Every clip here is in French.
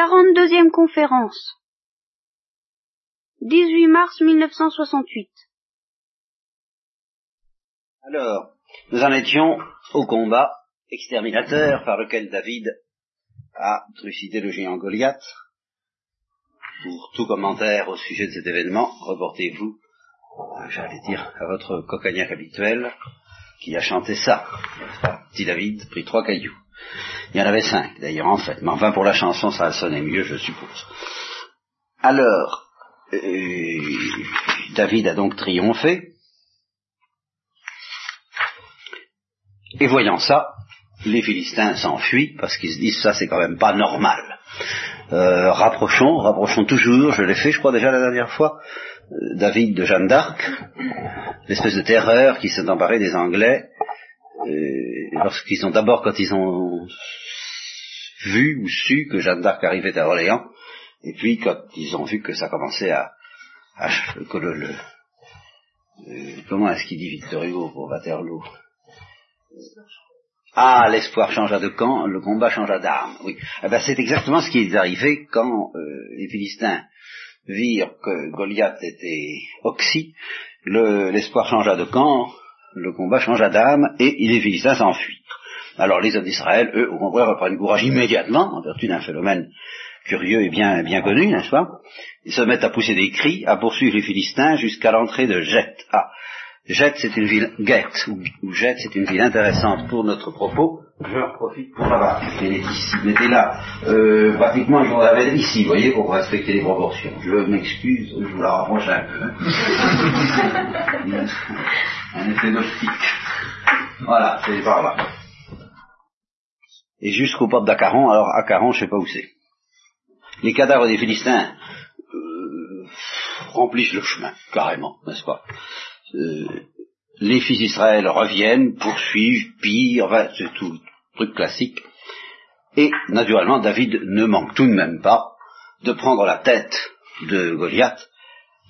Quarante-deuxième conférence. 18 mars 1968. Alors, nous en étions au combat exterminateur par lequel David a trucidé le géant Goliath. Pour tout commentaire au sujet de cet événement, reportez-vous, euh, j'allais dire, à votre cocagnard habituel qui a chanté ça. Dit David, prit trois cailloux. Il y en avait cinq, d'ailleurs, en fait. Mais enfin, pour la chanson, ça sonné mieux, je suppose. Alors, euh, David a donc triomphé. Et voyant ça, les Philistins s'enfuient parce qu'ils se disent ça c'est quand même pas normal. Euh, rapprochons, rapprochons toujours, je l'ai fait je crois déjà la dernière fois, David de Jeanne d'Arc, l'espèce de terreur qui s'est emparée des Anglais, euh, lorsqu'ils ont d'abord quand ils ont vu ou su que Jeanne d'Arc arrivait à Orléans, et puis quand ils ont vu que ça commençait à, euh, comment est-ce qu'il dit Victor Hugo pour Waterloo? Ah, l'espoir changea de camp, le combat changea d'arme. Oui, eh ben, c'est exactement ce qui est arrivé quand euh, les Philistins virent que Goliath était oxy. L'espoir changea de camp, le combat changea d'arme, et les Philistins s'enfuirent. Alors les hommes d'Israël, eux, au contraire, reprennent courage immédiatement, en vertu d'un phénomène curieux et bien, bien connu, n'est-ce pas? Ils se mettent à pousser des cris, à poursuivre les Philistins jusqu'à l'entrée de Jet. Ah, Jet, c'est une ville, Get, ou, Jet, c'est une ville intéressante pour notre propos. Je profite pour ici, mettez là. Euh, pratiquement, je l'avais ici, vous voyez, pour respecter les proportions. Je m'excuse, je vous la rapproche un peu. un effet d'optique. Voilà, c'est par là. Et jusqu'au port d'Acaron, alors Acaron, je sais pas où c'est. Les cadavres des Philistins euh, remplissent le chemin, carrément, n'est-ce pas? Les fils d'Israël reviennent, poursuivent, pillent, enfin, c'est tout truc classique. Et naturellement, David ne manque tout de même pas de prendre la tête de Goliath,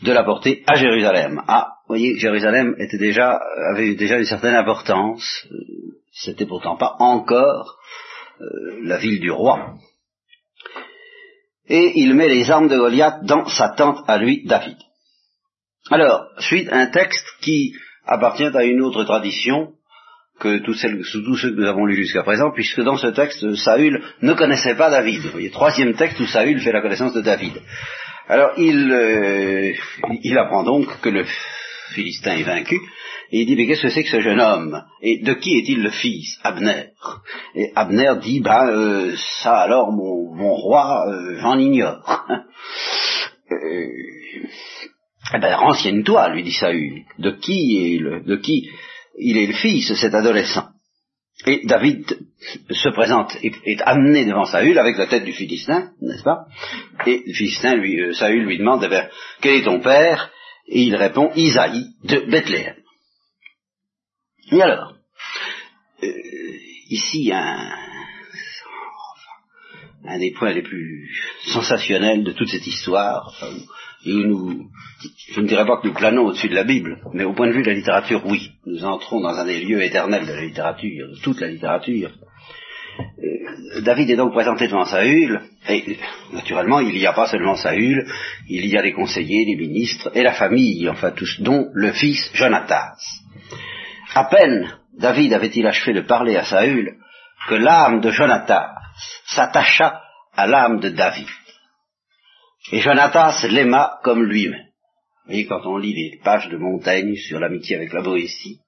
de la porter à Jérusalem. Ah, vous voyez, Jérusalem était déjà, avait déjà une certaine importance. Euh, c'était pourtant pas encore euh, la ville du roi. Et il met les armes de Goliath dans sa tente à lui, David. Alors, suite un texte qui appartient à une autre tradition que tous, ceux, que nous avons lus jusqu'à présent, puisque dans ce texte, Saül ne connaissait pas David. Vous voyez, troisième texte où Saül fait la connaissance de David. Alors, il, euh, il apprend donc que le Philistin est vaincu, et il dit, mais qu'est-ce que c'est que ce jeune homme? Et de qui est-il le fils Abner? Et Abner dit, ben, euh, ça alors, mon, mon roi, euh, j'en ignore. Eh ben, renseigne-toi, lui dit Saül, de qui est le, de qui il est le fils, cet adolescent? Et David se présente, est, est amené devant Saül avec la tête du Philistin, n'est-ce pas? Et le Philistin, lui, euh, Saül lui demande, eh ben, quel est ton père? Et il répond, Isaïe de Bethléem. Et alors, euh, ici, un, un des points les plus sensationnels de toute cette histoire, et nous, je ne dirais pas que nous planons au-dessus de la Bible, mais au point de vue de la littérature, oui. Nous entrons dans un des lieux éternels de la littérature, de toute la littérature. Euh, David est donc présenté devant Saül, et naturellement, il n'y a pas seulement Saül, il y a les conseillers, les ministres, et la famille, enfin tous, dont le fils Jonatas. À peine David avait-il achevé de parler à Saül, que l'âme de Jonatas s'attacha à l'âme de David. Et Jonatas l'aima comme lui-même. Vous voyez, quand on lit les pages de Montaigne sur l'amitié avec la Boétie,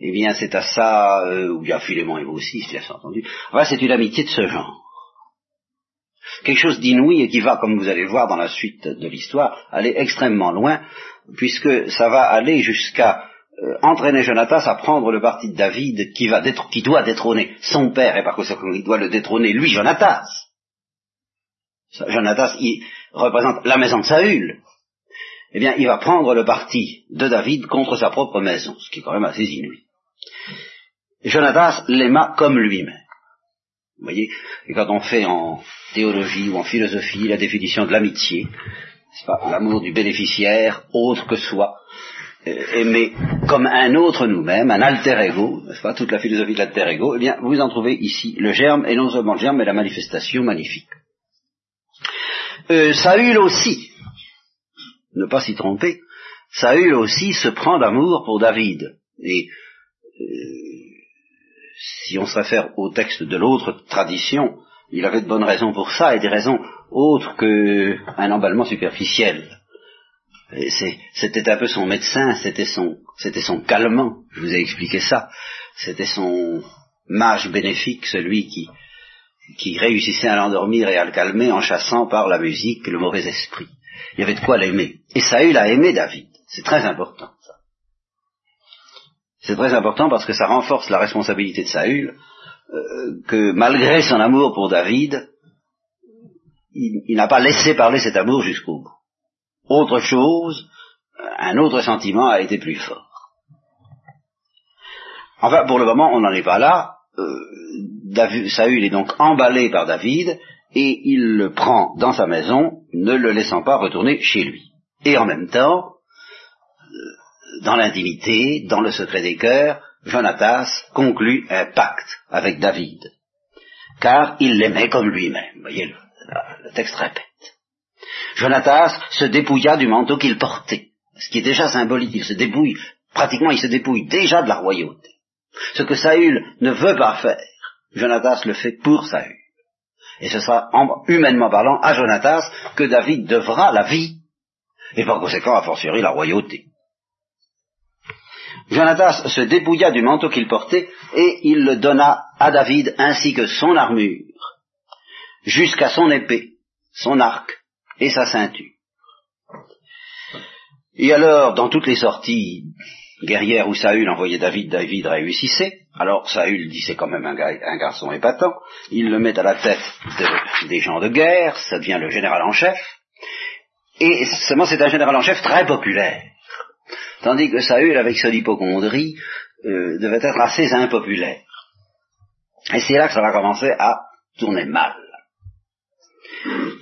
eh bien, c'est à ça, euh, ou bien Philémon et vous aussi, bien entendu. Enfin, c'est une amitié de ce genre. Quelque chose d'inouï et qui va, comme vous allez le voir dans la suite de l'histoire, aller extrêmement loin, puisque ça va aller jusqu'à euh, entraîner Jonatas à prendre le parti de David qui, va qui doit détrôner son père et par conséquent il doit le détrôner lui, Jonatas. Jonatas, il représente la maison de Saül. Eh bien, il va prendre le parti de David contre sa propre maison, ce qui est quand même assez inouï. Jonatas l'aima comme lui-même. Vous voyez, et quand on fait en théologie ou en philosophie la définition de l'amitié, c'est pas l'amour du bénéficiaire, autre que soi, euh, aimer comme un autre nous-mêmes, un alter ego, n'est-ce pas, toute la philosophie de l'alter ego, eh bien, vous en trouvez ici le germe, et non seulement le germe, mais la manifestation magnifique. Euh, Saül aussi, ne pas s'y tromper, Saül aussi se prend d'amour pour David. Et euh, si on se réfère au texte de l'autre tradition, il avait de bonnes raisons pour ça et des raisons autres qu'un emballement superficiel. C'était un peu son médecin, c'était son, c'était son calmant, je vous ai expliqué ça. C'était son mage bénéfique, celui qui, qui réussissait à l'endormir et à le calmer en chassant par la musique le mauvais esprit. Il y avait de quoi l'aimer. Et Saül a aimé David. C'est très important, ça. C'est très important parce que ça renforce la responsabilité de Saül, euh, que malgré son amour pour David, il, n'a pas laissé parler cet amour jusqu'au bout. Autre chose, un autre sentiment a été plus fort. Enfin, pour le moment, on n'en est pas là. Euh, Saül est donc emballé par David et il le prend dans sa maison, ne le laissant pas retourner chez lui. Et en même temps, euh, dans l'intimité, dans le secret des cœurs, Jonatas conclut un pacte avec David, car il l'aimait comme lui-même. Voyez, le, le texte répète. Jonatas se dépouilla du manteau qu'il portait, ce qui est déjà symbolique, il se dépouille, pratiquement il se dépouille déjà de la royauté. Ce que Saül ne veut pas faire, Jonatas le fait pour Saül. Et ce sera, humainement parlant, à Jonatas que David devra la vie, et par conséquent, a fortiori, la royauté. Jonatas se dépouilla du manteau qu'il portait, et il le donna à David ainsi que son armure, jusqu'à son épée, son arc et sa ceinture. Et alors, dans toutes les sorties guerrières où Saül envoyait David, David réussissait. Alors Saül dit c'est quand même un, garçon épatant. Il le met à la tête des gens de guerre, ça devient le général en chef. Et seulement c'est un général en chef très populaire. Tandis que Saül, avec son hypochondrie, euh, devait être assez impopulaire. Et c'est là que ça va commencer à tourner mal.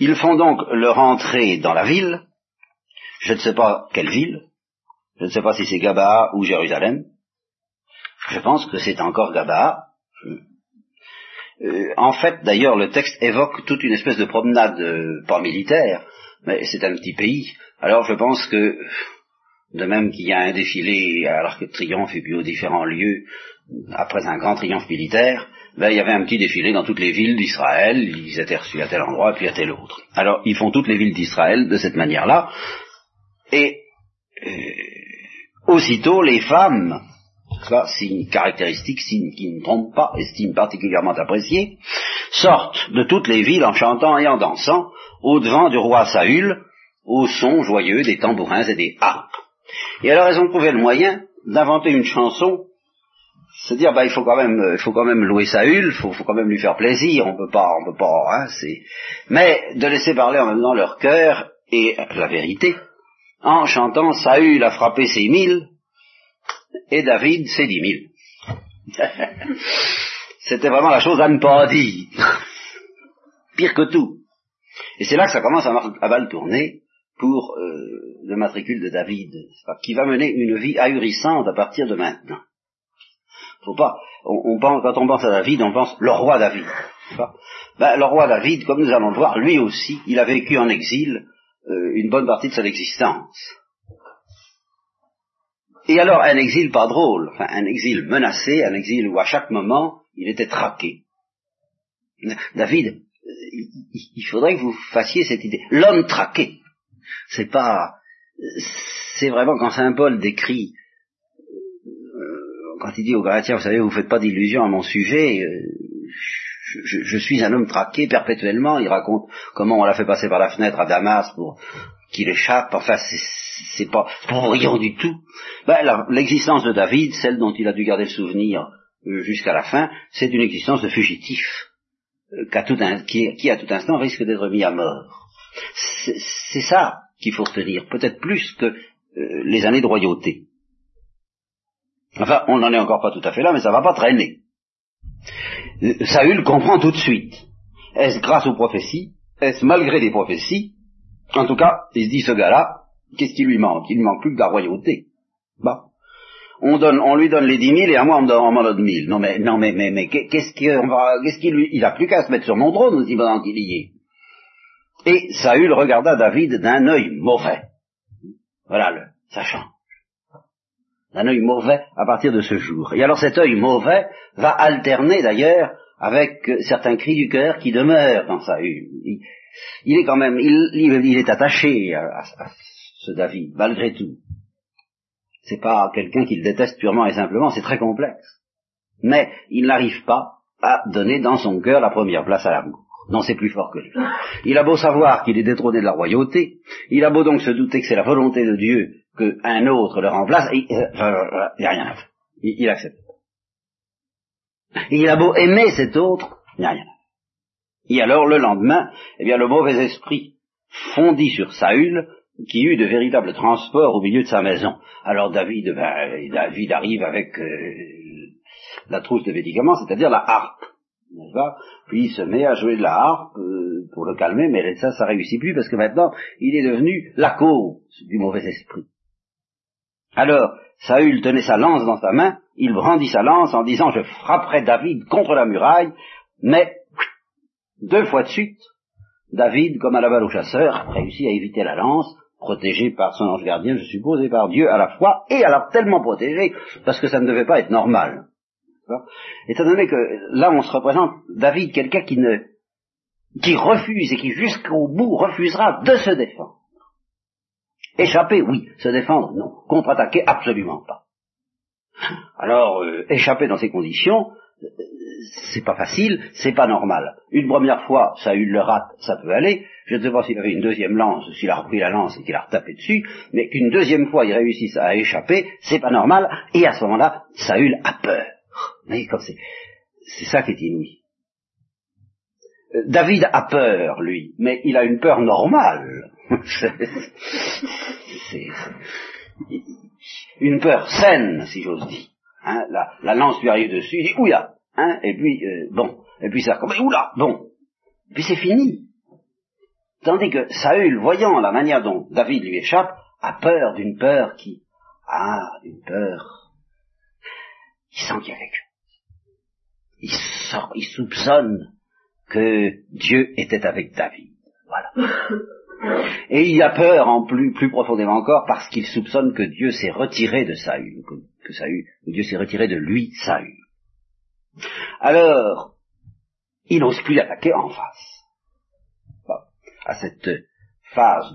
Ils font donc leur entrée dans la ville, je ne sais pas quelle ville, je ne sais pas si c'est Gaba ou Jérusalem, je pense que c'est encore Gaba. Euh, en fait, d'ailleurs, le texte évoque toute une espèce de promenade, euh, militaire, mais c'est un petit pays. Alors je pense que, de même qu'il y a un défilé à l'Arc de Triomphe et puis aux différents lieux, après un grand triomphe militaire, ben, il y avait un petit défilé dans toutes les villes d'Israël, ils étaient reçus à tel endroit puis à tel autre. Alors ils font toutes les villes d'Israël de cette manière-là, et euh, aussitôt les femmes, ça signe caractéristique, signe qui ne trompe pas, estime particulièrement apprécié, sortent de toutes les villes en chantant et en dansant au devant du roi Saül, au son joyeux des tambourins et des harpes. Et alors elles ont trouvé le moyen d'inventer une chanson se dire bah il faut quand même il faut quand même louer Saül, il faut, faut, quand même lui faire plaisir, on peut pas on peut pas hein, c'est mais de laisser parler en même temps leur cœur et la vérité en chantant Saül a frappé ses mille et David ses dix mille. C'était vraiment la chose à ne pas dire. Pire que tout. Et c'est là que ça commence à, à mal tourner pour euh, le matricule de David, qui va mener une vie ahurissante à partir de maintenant. Faut pas. On, quand on pense à David, on pense le roi David. Ben, le roi David, comme nous allons le voir, lui aussi, il a vécu en exil euh, une bonne partie de son existence. Et alors un exil pas drôle, enfin, un exil menacé, un exil où à chaque moment il était traqué. David, euh, il faudrait que vous fassiez cette idée. L'homme traqué, c'est pas, c'est vraiment quand Saint Paul décrit quand il dit aux Galatiens, vous savez, vous faites pas d'illusions à mon sujet, euh, je, suis un homme traqué perpétuellement, il raconte comment on l'a fait passer par la fenêtre à Damas pour qu'il échappe, enfin c'est pas rien du tout. Ben, l'existence de David, celle dont il a dû garder le souvenir euh, jusqu'à la fin, c'est une existence de fugitif, euh, tout qui, à tout instant risque d'être mis à mort. C'est ça qu'il faut retenir, peut-être plus que les années de royauté. Enfin, on n'en est encore pas tout à fait là, mais ça va pas traîner. Saül comprend tout de suite. Est-ce grâce aux prophéties? Est-ce malgré les prophéties? En tout cas, il se dit ce gars-là, qu'est-ce qui lui manque? Il ne manque plus que la royauté. Bah. On, donne, on lui donne les dix mille et à moi on m'en donne mille. Non mais, non mais, mais, mais qu'est-ce va, qu'est-ce qu'il lui, il a plus qu'à se mettre sur mon trône aussi pendant qu'il y est. Et Saül regarda David d'un œil mauvais. Voilà, le, ça change. D'un œil mauvais à partir de ce jour. Et alors cet œil mauvais va alterner d'ailleurs avec certains cris du cœur qui demeurent dans Saül. Il, il est quand même, il, il est attaché à, à, ce David, malgré tout. C'est pas quelqu'un qu'il déteste purement et simplement, c'est très complexe. Mais il n'arrive pas à donner dans son cœur la première place à l'amour. Non, c'est plus fort que lui. Il a beau savoir qu'il est détrôné de la royauté, il a beau donc se douter que c'est la volonté de Dieu qu'un autre le remplace, il n'y a rien à faire. Il, il accepte. Il a beau aimer cet autre, il n'y a rien à faire. Et alors le lendemain, eh bien le mauvais esprit fondit sur Saül, qui eut de véritables transports au milieu de sa maison. Alors David, ben, David arrive avec euh, la trousse de médicaments, c'est-à-dire la harpe. Pas? Puis il se met à jouer de la harpe euh, pour le calmer, mais ça, ça réussit plus parce que maintenant, il est devenu la cause du mauvais esprit. Alors, Saül tenait sa lance dans sa main, il brandit sa lance en disant, je frapperai David contre la muraille, mais deux fois de suite, David, comme à la balle au chasseur, réussit à éviter la lance, protégé par son ange gardien, je suppose, et par Dieu à la fois, et alors tellement protégé, parce que ça ne devait pas être normal. Étant donné que là on se représente David, quelqu'un qui ne qui refuse et qui jusqu'au bout refusera de se défendre. Échapper, oui. Se défendre, non. Contre-attaquer, absolument pas. Alors, euh, échapper dans ces conditions, c'est pas facile, c'est pas normal. Une première fois, ça eu le rate, ça peut aller. Je ne sais pas s'il avait une deuxième lance, s'il a repris la lance et qu'il a retapé dessus, mais qu'une deuxième fois il réussisse à échapper, c'est pas normal, et à ce moment-là, Saül a peur. Mais comme c'est, c'est ça qui est inouï. Euh, David a peur, lui, mais il a une peur normale. C'est une peur saine, si j'ose dire. Hein, la, la, lance lui arrive dessus, il dit ouya, hein, et puis euh, bon, et puis ça recommence, oula, bon, et puis c'est fini. Tandis que Saül, voyant la manière dont David lui échappe, a peur d'une peur qui, ah, d'une peur, il sent qu'il y a quelque chose. Il sort, il soupçonne que Dieu était avec David. Voilà. Et il a peur en plus, plus profondément encore parce qu'il soupçonne que Dieu s'est retiré de Saül, que, Saül, que Dieu s'est retiré de lui, Saül. Alors, il n'ose plus attaquer en face. à cette phase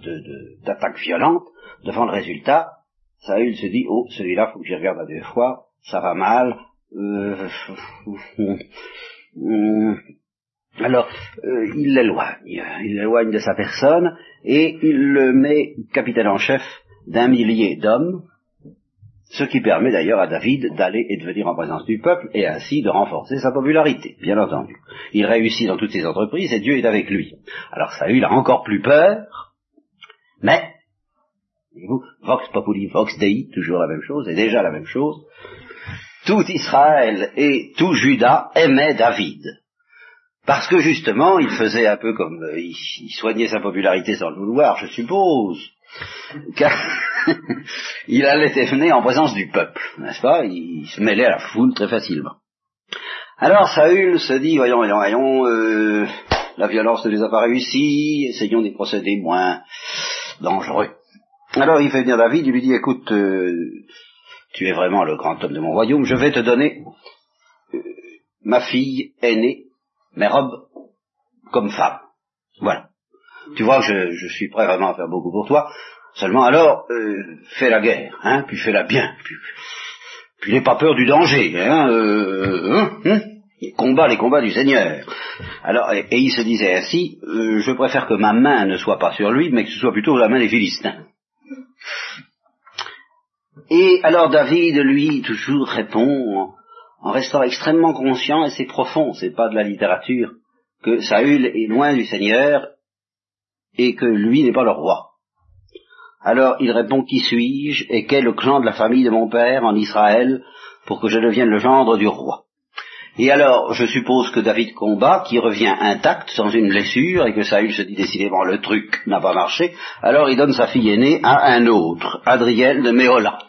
d'attaque violente, devant le résultat, Saül se dit, oh, celui-là, faut que j'y regarde à deux fois, ça va mal. Euh, alors, euh, il l'éloigne, il l'éloigne de sa personne, et il le met capitaine en chef d'un millier d'hommes, ce qui permet d'ailleurs à David d'aller et de venir en présence du peuple et ainsi de renforcer sa popularité, bien entendu. Il réussit dans toutes ses entreprises et Dieu est avec lui. Alors Saül a encore plus peur, mais, vous, Vox Populi, Vox Dei, toujours la même chose, et déjà la même chose, tout Israël et tout Juda aimaient David. Parce que justement, il faisait un peu comme, euh, il, soignait sa popularité sans le vouloir, je suppose. Car il allait et en présence du peuple, n'est-ce pas? Il se mêlait à la foule très facilement. Alors Saül se dit, voyons, voyons, voyons, euh, la violence ne les a pas réussi, essayons des procédés moins dangereux. Alors il fait venir David, il lui dit, écoute, euh, tu es vraiment le grand homme de mon royaume, je vais te donner euh, ma fille aînée, mes robes, comme femme. Voilà. Tu vois je, je, suis prêt vraiment à faire beaucoup pour toi. Seulement alors, euh, fais la guerre, hein, puis fais-la bien. Puis, puis n'aie pas peur du danger, hein, euh, hein, hein combat les combats du Seigneur. Alors, et, et il se disait ainsi, euh, je préfère que ma main ne soit pas sur lui, mais que ce soit plutôt la main des Philistins. Et alors David, lui, toujours répond en, restant extrêmement conscient, et c'est profond, c'est pas de la littérature, que Saül est loin du Seigneur et que lui n'est pas le roi. Alors il répond Qui suis-je et quel est le clan de la famille de mon père en Israël pour que je devienne le gendre du roi? Et alors je suppose que David combat, qui revient intact, sans une blessure, et que Saül se dit décidément le truc n'a pas marché, alors il donne sa fille aînée à un autre, Adriel de Méola.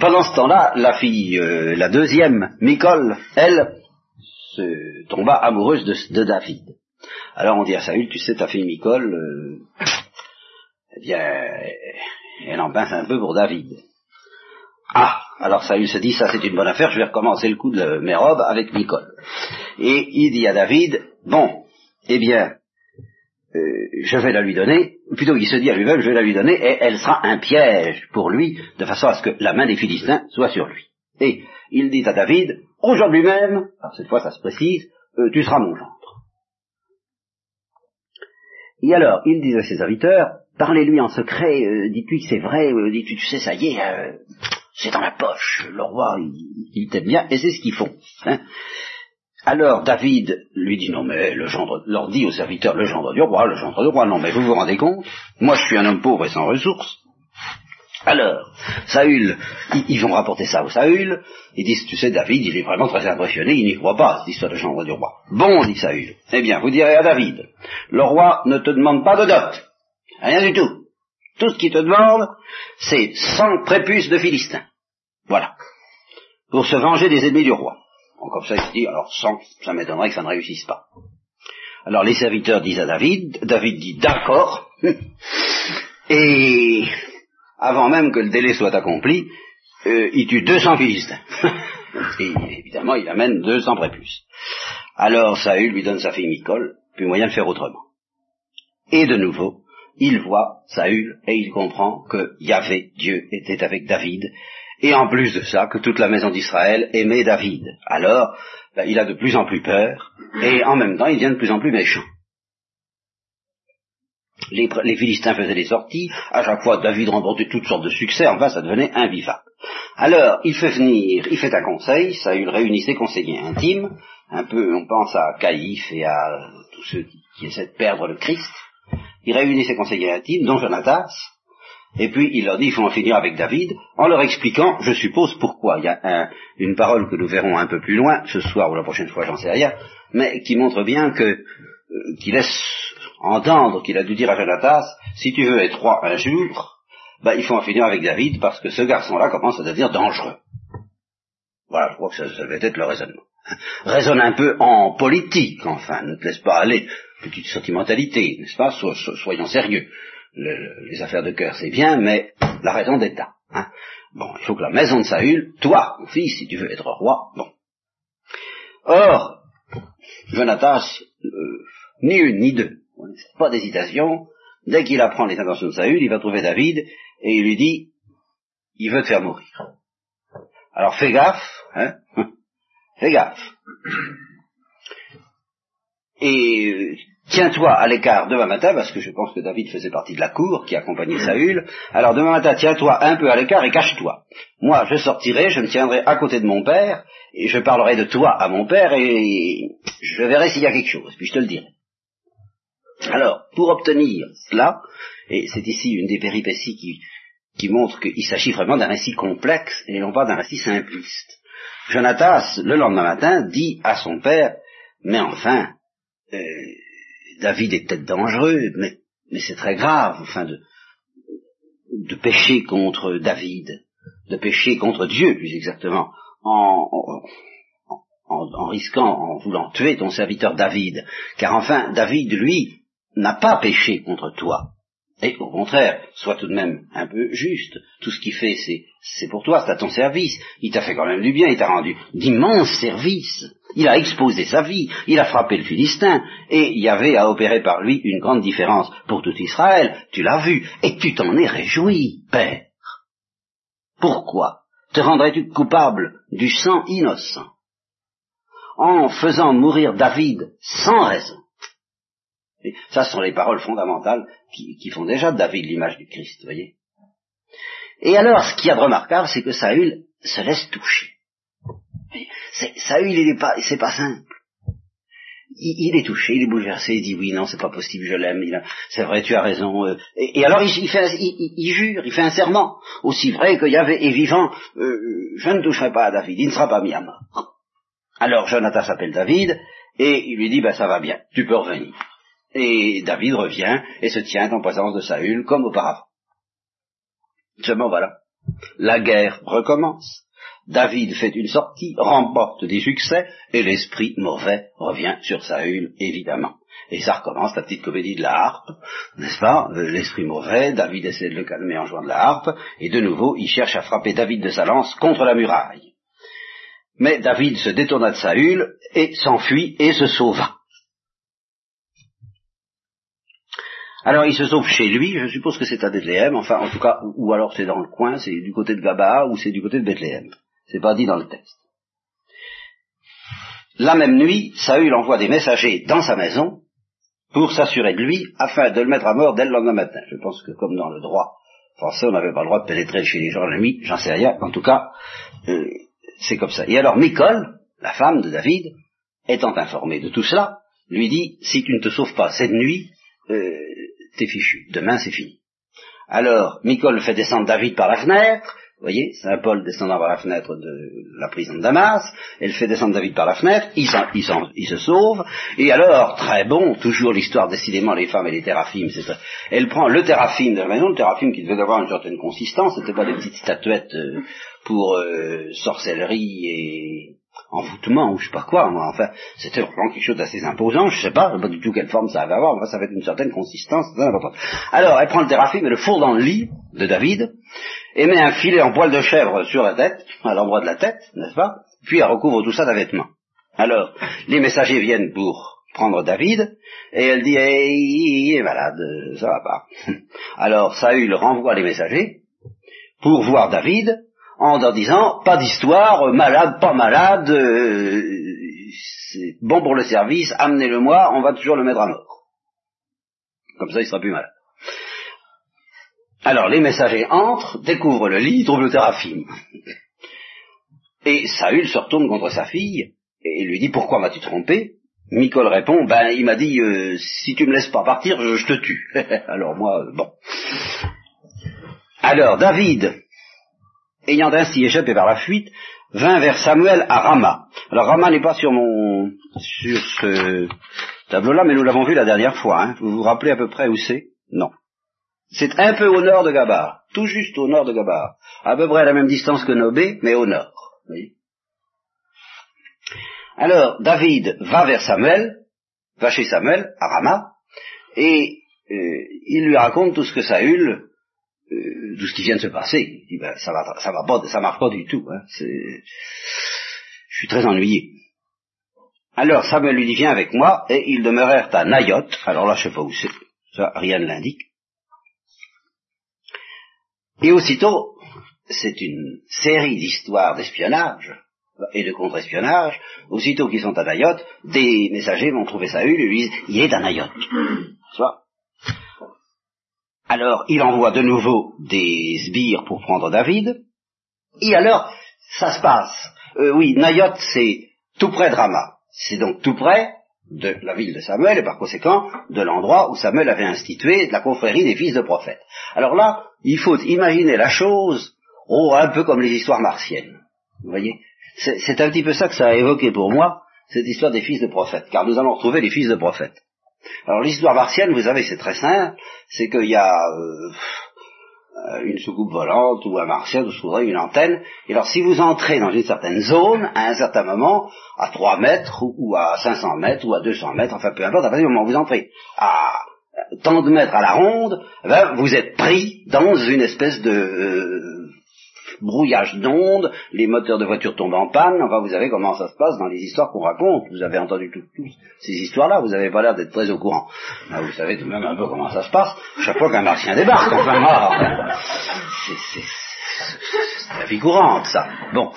Pendant ce temps-là, la fille, euh, la deuxième, Micole, elle, se tomba amoureuse de, David. Alors on dit à Saül, tu sais, ta fille Micole, euh, eh bien, elle en pince un peu pour David. Ah, alors Saül se dit, ça c'est une bonne affaire, je vais recommencer le coup de mes robes avec Nicole. Et il dit à David, bon, eh bien, euh, je vais la lui donner, plutôt qu'il se dit à lui-même, je vais la lui donner, et elle sera un piège pour lui, de façon à ce que la main des Philistins soit sur lui. Et il dit à David, aujourd'hui même, alors cette fois ça se précise, euh, tu seras mon gendre. Et alors, il dit à ses serviteurs, parlez-lui en secret, euh, dites-lui que c'est vrai, dites-lui, tu sais, ça y est, c'est dans la poche, le roi, il, t'aime bien, et c'est ce qu'ils font. Hein. Alors David lui dit non mais le gendre leur dit aux serviteurs le gendre du roi, le gendre du roi, non mais vous vous rendez compte Moi je suis un homme pauvre et sans ressources. Alors, Saül, ils, vont rapporter ça au Saül, ils disent, tu sais, David, il est vraiment très impressionné, il n'y croit pas, cette histoire de gendre du roi. Bon, dit Saül, eh bien, vous direz à David, le roi ne te demande pas de dot, rien du tout. Tout ce qu'il te demande, c'est 100 prépuces de Philistins. Voilà. Pour se venger des ennemis du roi. Comme ça, il se dit, alors 100, ça m'étonnerait que ça ne réussisse pas. Alors les serviteurs disent à David, David dit d'accord, et avant même que le délai soit accompli, euh, il tue 200 Philistins. et évidemment, il amène 200 prépuces. Alors Saül lui donne sa fille Nicole, puis moyen de faire autrement. Et de nouveau, il voit Saül et il comprend que Yahvé, Dieu, était avec David, et en plus de ça, que toute la maison d'Israël aimait David. Alors, ben, il a de plus en plus peur, et en même temps, il devient de plus en plus méchant. Les, Philistins faisaient des sorties, à chaque fois David remportait toutes sortes de succès, enfin ça devenait invivable. Alors, il fait venir, il fait un conseil, Saül réunit ses conseillers intimes, un peu, on pense à Caïphe et à tous ceux qui, qui essaient de perdre le Christ, il réunit ses conseillers intimes, dont Jonatas, et puis il leur dit il faut en finir avec David, en leur expliquant, je suppose, pourquoi. Il y a une parole que nous verrons un peu plus loin, ce soir ou la prochaine fois, j'en sais rien, mais qui montre bien que, euh, qui laisse entendre qu'il a dû dire à Jonatas, si tu veux être roi un jour, ben, il faut en finir avec David, parce que ce garçon-là commence à devenir dangereux. Voilà, je crois que ça, ça devait être le raisonnement. Raisonne un peu en politique, enfin, ne te laisse pas aller petite sentimentalité, n'est-ce pas? Soyons sérieux. Les affaires de cœur, c'est bien, mais la raison d'État. Hein bon, il faut que la maison de Saül, toi, mon fils, si tu veux être roi, bon. Or, Jonatas, euh, ni une ni deux, pas d'hésitation, dès qu'il apprend les intentions de Saül, il va trouver David et il lui dit, il veut te faire mourir. Alors fais gaffe, hein, fais gaffe. Et tiens-toi à l'écart demain matin, parce que je pense que David faisait partie de la cour qui accompagnait Saül, alors demain matin, tiens-toi un peu à l'écart et cache-toi. Moi, je sortirai, je me tiendrai à côté de mon père, et je parlerai de toi à mon père, et je verrai s'il y a quelque chose, puis je te le dirai. Alors, pour obtenir cela, et c'est ici une des péripéties qui, qui montre qu'il s'agit vraiment d'un récit complexe et non pas d'un récit simpliste. Jonatas, le lendemain matin, dit à son père, mais enfin, euh, David est peut-être dangereux, mais, c'est très grave, enfin, de, pécher contre David, de pécher contre Dieu, plus exactement, en, en, en, risquant, en voulant tuer ton serviteur David. Car enfin, David, lui, n'a pas péché contre toi. Et au contraire, sois tout de même un peu juste. Tout ce qu'il fait, c'est, pour toi, c'est à ton service. Il t'a fait quand même du bien, il t'a rendu d'immenses services. Il a exposé sa vie, il a frappé le Philistin, et il y avait à opérer par lui une grande différence pour tout Israël. Tu l'as vu, et tu t'en es réjoui, Père. Pourquoi te rendrais-tu coupable du sang innocent? En faisant mourir David sans raison ça, ce sont les paroles fondamentales qui, font déjà de David l'image du Christ, voyez. Et alors, ce qu'il y a de remarquable, c'est que Saül se laisse toucher. Saül, il est pas, c'est pas simple. Il, est touché, il est bouleversé, il dit oui, non, c'est pas possible, je l'aime, c'est vrai, tu as raison. Euh. et, alors il, fait, il, jure, il fait un serment, aussi vrai que Yahvé est vivant, euh, je ne toucherai pas à David, il ne sera pas mis à mort. Alors Jonathan s'appelle David, et il lui dit, ben ça va bien, tu peux revenir. Et David revient et se tient en présence de Saül comme auparavant. Seulement voilà, la guerre recommence. David fait une sortie, remporte des succès, et l'esprit mauvais revient sur Saül, évidemment. Et ça recommence la petite comédie de la harpe, n'est-ce pas? L'esprit mauvais, David essaie de le calmer en jouant de la harpe, et de nouveau, il cherche à frapper David de sa lance contre la muraille. Mais David se détourna de Saül et s'enfuit et se sauva. Alors il se sauve chez lui, je suppose que c'est à Bethléem, enfin en tout cas, ou alors c'est dans le coin, c'est du côté de Gaba ou c'est du côté de Bethléem. C'est pas dit dans le texte. La même nuit, Saül envoie des messagers dans sa maison pour s'assurer de lui afin de le mettre à mort dès le lendemain matin. Je pense que comme dans le droit français, on n'avait pas le droit de pénétrer chez les gens la nuit, j'en sais rien. En tout cas, euh, c'est comme ça. Et alors Micole, la femme de David, étant informée de tout cela, lui dit, si tu ne te sauves pas cette nuit, euh, t'es fichu. Demain, c'est fini. Alors, Micole fait descendre David par la fenêtre, vous voyez, Saint Paul descendant par la fenêtre de la prison de Damas, elle fait descendre David par la fenêtre, il, se sauve, et alors, très bon, toujours l'histoire décidément les femmes et les théraphim, elle prend le théraphim de la maison, le théraphim qui devait avoir une certaine consistance, c'était pas des petites statuettes euh, pour euh, sorcellerie et envoûtement ou je sais pas quoi, moi, enfin, c'était vraiment quelque chose d'assez imposant, je sais pas, pas du tout quelle forme ça avait avoir, mais ça avait une certaine consistance, c'est important. Alors, elle prend le téraphim et le fourre dans le lit de David, et met un filet en poil de chèvre sur la tête, à l'endroit de la tête, n'est-ce pas, puis elle recouvre tout ça d'un vêtement. Alors, les messagers viennent pour prendre David, et elle dit, hey, il est malade, ça va pas. Alors, Saül renvoie les messagers pour voir David, en leur disant pas d'histoire, euh, malade, pas malade, euh, c'est bon pour le service, amenez-le-moi, on va toujours le mettre à mort. Comme ça, il sera plus malade. Alors, les messagers entrent, découvrent le lit, trouvent le téraphim. Et Saül se retourne contre sa fille et lui dit pourquoi m'as-tu trompé? Nicole répond ben il m'a dit euh, si tu me laisses pas partir je, te tue. Alors moi bon. Alors David ayant ainsi échappé par la fuite, vint vers Samuel à Rama. Alors Rama n'est pas sur mon sur ce tableau-là, mais nous l'avons vu la dernière fois. Hein. Vous vous rappelez à peu près où c'est? Non. C'est un peu au nord de Gabar, tout juste au nord de Gabar, à peu près à la même distance que Nobé, mais au nord. Alors David va vers Samuel, va chez Samuel à Rama, et euh, il lui raconte tout ce que Saül euh, tout ce qui vient de se passer. Il dit, ben, ça va, ça va pas, ça marche pas du tout. Hein. je suis très ennuyé. Alors Samuel lui dit, viens avec moi, et ils demeurèrent à Nayot. Alors là, je sais pas où c'est. Ça, rien ne l'indique. Et aussitôt, c'est une série d'histoires d'espionnage et de contre-espionnage. Aussitôt qu'ils sont à Nayot, des messagers vont trouver Saül et lui disent, il est à Nayot. Soit alors, il envoie de nouveau des sbires pour prendre David. Et alors, ça se passe. Euh, oui, Nayot, c'est tout près de Rama. C'est donc tout près de la ville de Samuel et par conséquent de l'endroit où Samuel avait institué la confrérie des fils de prophètes. Alors là, il faut imaginer la chose, oh, un peu comme les histoires martiennes. Vous voyez C'est un petit peu ça que ça a évoqué pour moi, cette histoire des fils de prophètes, car nous allons retrouver les fils de prophètes. Alors l'histoire martienne, vous savez, c'est très simple, c'est qu'il y a euh, une soucoupe volante ou un martien, vous trouverez une antenne, et alors si vous entrez dans une certaine zone, à un certain moment, à 3 mètres ou, à 500 mètres ou à 200 mètres, enfin peu importe, à partir du moment où vous entrez à tant de mètres à la ronde, ben, vous êtes pris dans une espèce de euh, brouillage d'ondes, les moteurs de voiture tombent en panne, enfin vous savez comment ça se passe dans les histoires qu'on raconte, vous avez entendu toutes ces histoires-là, vous n'avez pas l'air d'être très au courant. Ben, vous savez tout de même un peu comment ça se passe, chaque fois qu'un martien débarque, enfin c'est la vie courante ça. Bon.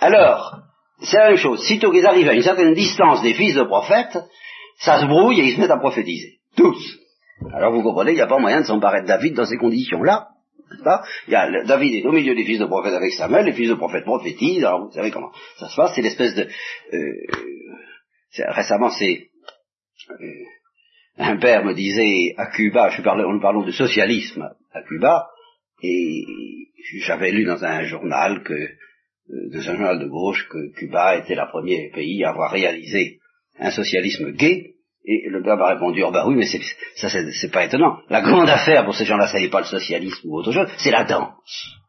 Alors, c'est la même chose, sitôt qu'ils arrivent à une certaine distance des fils de prophètes, ça se brouille et ils se mettent à prophétiser. Tous. Alors vous comprenez, il n'y a pas moyen de s'emparer de David dans ces conditions-là. Il y a, David est au milieu des fils de prophètes avec Samuel, les fils de prophètes prophétisent, alors vous savez comment ça se passe, c'est l'espèce de... Euh, récemment, c'est... Euh, un père me disait à Cuba, je nous parlons de socialisme à Cuba, et j'avais lu dans un journal que, euh, dans un journal de gauche, que Cuba était le premier pays à avoir réalisé un socialisme gay, et le gars m'a répondu, oh bah oui, mais ça c'est, pas étonnant. La grande affaire pour ces gens-là, ça n'est pas le socialisme ou autre chose, c'est la danse.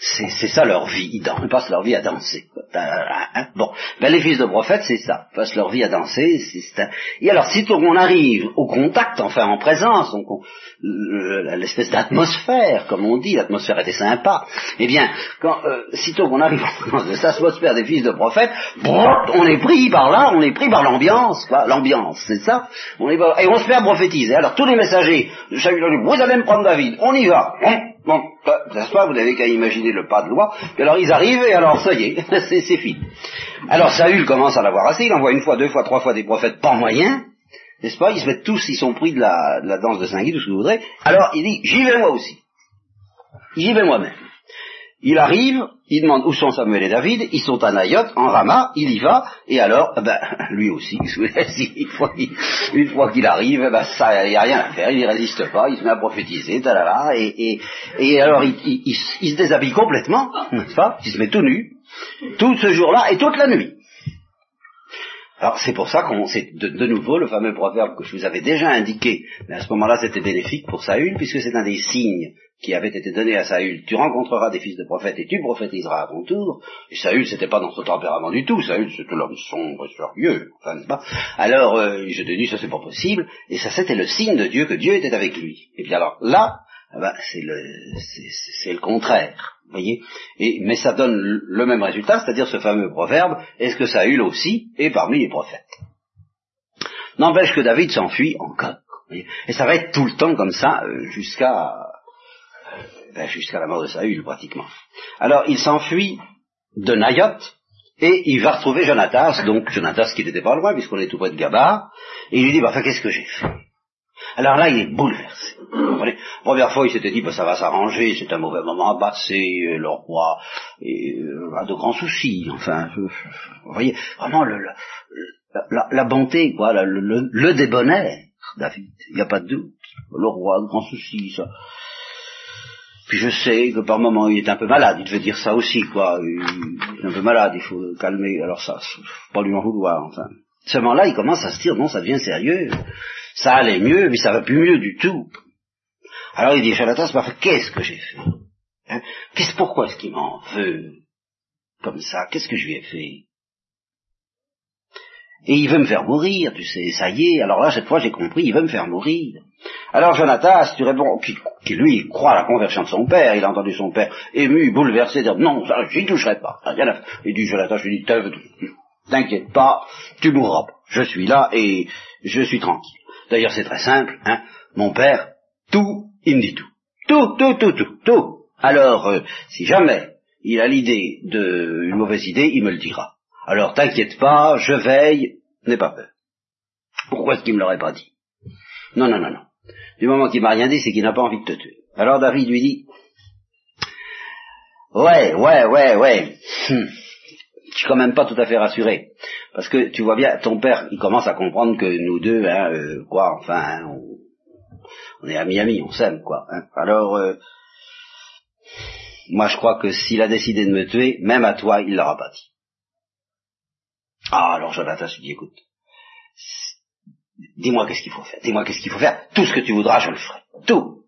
C'est ça leur vie, ils, passent leur vie à danser. Hein? Bon, ben les fils de prophètes, c'est ça, ils passent leur vie à danser. Et alors, si on arrive au contact, enfin en présence, l'espèce d'atmosphère, comme on dit, l'atmosphère était sympa, eh bien, quand, euh, sitôt qu'on arrive en présence de cette atmosphère des fils de prophètes, on est pris par là, on est pris par l'ambiance, quoi, l'ambiance, c'est ça, on est, et on se fait à prophétiser. Alors tous les messagers, vous allez me prendre David, on y va, hein? Bon, n'est-ce pas, vous n'avez qu'à imaginer le pas de loi. Et alors ils arrivent et alors ça y est, c'est fini. Alors Saül commence à l'avoir assez, il envoie une fois, deux fois, trois fois des prophètes, pas moyen, n'est-ce pas Ils se mettent tous, ils sont pris de la, de la danse de Saint-Guy, tout ce que vous voudrez. Alors il dit, j'y vais moi aussi. J'y vais moi-même. Il arrive, il demande où sont Samuel et David, ils sont à Nayot, en Rama, il y va, et alors, eh ben, lui aussi, une fois qu'il, arrive, eh ben, ça, il n'y a rien à faire, il ne résiste pas, il se met à prophétiser, talala, et, et, et alors il, il se déshabille complètement, n'est-ce pas? Il se met tout nu, tout ce jour-là et toute la nuit. Alors c'est pour ça qu'on c'est de, nouveau le fameux proverbe que je vous avais déjà indiqué, mais à ce moment-là c'était bénéfique pour Saül, puisque c'est un des signes qui avait été donné à Saül. Tu rencontreras des fils de prophètes et tu prophétiseras à ton tour. Et Saül c'était pas dans son tempérament du tout, Saül c'était l'homme sombre et sérieux, enfin pas? Alors euh, je te dis ça c'est pas possible, et ça c'était le signe de Dieu que Dieu était avec lui. Et puis alors là, ah ben, c'est le c'est le contraire voyez et, Mais ça donne le même résultat, c'est-à-dire ce fameux proverbe, est-ce que Saül aussi est parmi les prophètes N'empêche que David s'enfuit encore. Et ça va être tout le temps comme ça, euh, jusqu'à euh, ben, jusqu'à la mort de Saül, pratiquement. Alors, il s'enfuit de Nayot, et il va retrouver Jonatas, donc Jonatas qui n'était pas loin, puisqu'on est tout près de Gaba, et il lui dit, bah, enfin, qu'est-ce que j'ai fait? Alors là, il est bouleversé. Première fois, il s'était dit, bah, ça va s'arranger, c'est un mauvais moment à passer, le roi euh, a de grands soucis, enfin, vous voyez, vraiment la, bonté, quoi, le, le, débonnaire, David, il n'y a pas de doute. Le roi a de grands soucis, ça. Puis je sais que par moment il est un peu malade, il devait dire ça aussi, quoi. Il est un peu malade, il faut le calmer. Alors ça, faut pas lui en vouloir, enfin. Seulement là, il commence à se dire, non, ça devient sérieux ça allait mieux, mais ça va plus mieux du tout. Alors il dit, Jonathan, qu'est-ce que j'ai fait hein? Qu'est-ce Pourquoi est-ce qu'il m'en veut comme ça? Qu'est-ce que je lui ai fait? Et il veut me faire mourir, tu sais, ça y est, alors là, cette fois, j'ai compris, il veut me faire mourir. Alors Jonathan, tu réponds, qui, qui, lui croit à la conversion de son père, il a entendu son père ému, bouleversé, dire non, ça, j'y toucherai pas. Il dit Jonathan, je lui dis, t'inquiète pas, tu mourras pas. Je suis là et je suis tranquille. D'ailleurs, c'est très simple, hein. Mon père, tout, il me dit tout. Tout, tout, tout, tout, tout. Alors, euh, si jamais il a l'idée de une mauvaise idée, il me le dira. Alors, t'inquiète pas, je veille, n'aie pas peur. Pourquoi est-ce qu'il me l'aurait pas dit? Non, non, non, non. Du moment qu'il m'a rien dit, c'est qu'il n'a pas envie de te tuer. Alors David lui dit, ouais, ouais, ouais, ouais. Hum suis quand même pas tout à fait rassuré. Parce que tu vois bien, ton père, il commence à comprendre que nous deux, hein, euh, quoi, enfin, hein, on, est amis-amis, on s'aime, quoi. Hein. Alors, euh, moi je crois que s'il a décidé de me tuer, même à toi, il l'aura pas dit. Ah, alors Jonathan se dit, écoute, dis-moi qu'est-ce qu'il faut faire, dis-moi qu'est-ce qu'il faut faire, tout ce que tu voudras, je le ferai, tout.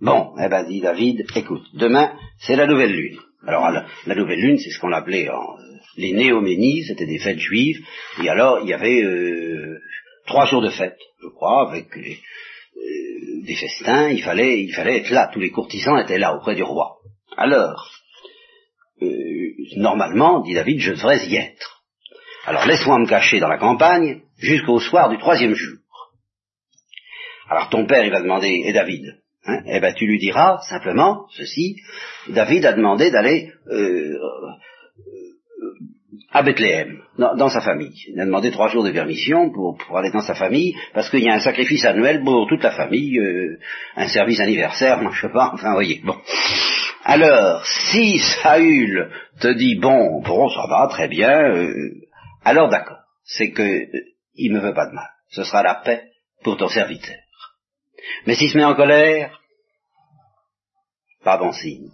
Bon, eh ben dit David, écoute, demain, c'est la nouvelle lune. Alors la, nouvelle lune, c'est ce qu'on appelait les néoménies, c'était des fêtes juives, et alors il y avait euh, trois jours de fête, je crois, avec euh, des festins, il fallait, il fallait être là, tous les courtisans étaient là auprès du roi. Alors, euh, normalement, dit David, je devrais y être. Alors laisse-moi me cacher dans la campagne jusqu'au soir du troisième jour. Alors ton père, il va demander, et David, Hein eh ben, tu lui diras simplement ceci. David a demandé d'aller euh, à Bethléem, dans, sa famille. Il a demandé trois jours de permission pour, pour aller dans sa famille, parce qu'il y a un sacrifice annuel pour toute la famille, euh, un service anniversaire, je sais pas, enfin voyez. Bon. Alors, si Saül te dit bon, bon, ça va, très bien, euh, alors d'accord, c'est que il me veut pas de mal. Ce sera la paix pour ton serviteur. Mais s'il se met en colère, pas bon signe.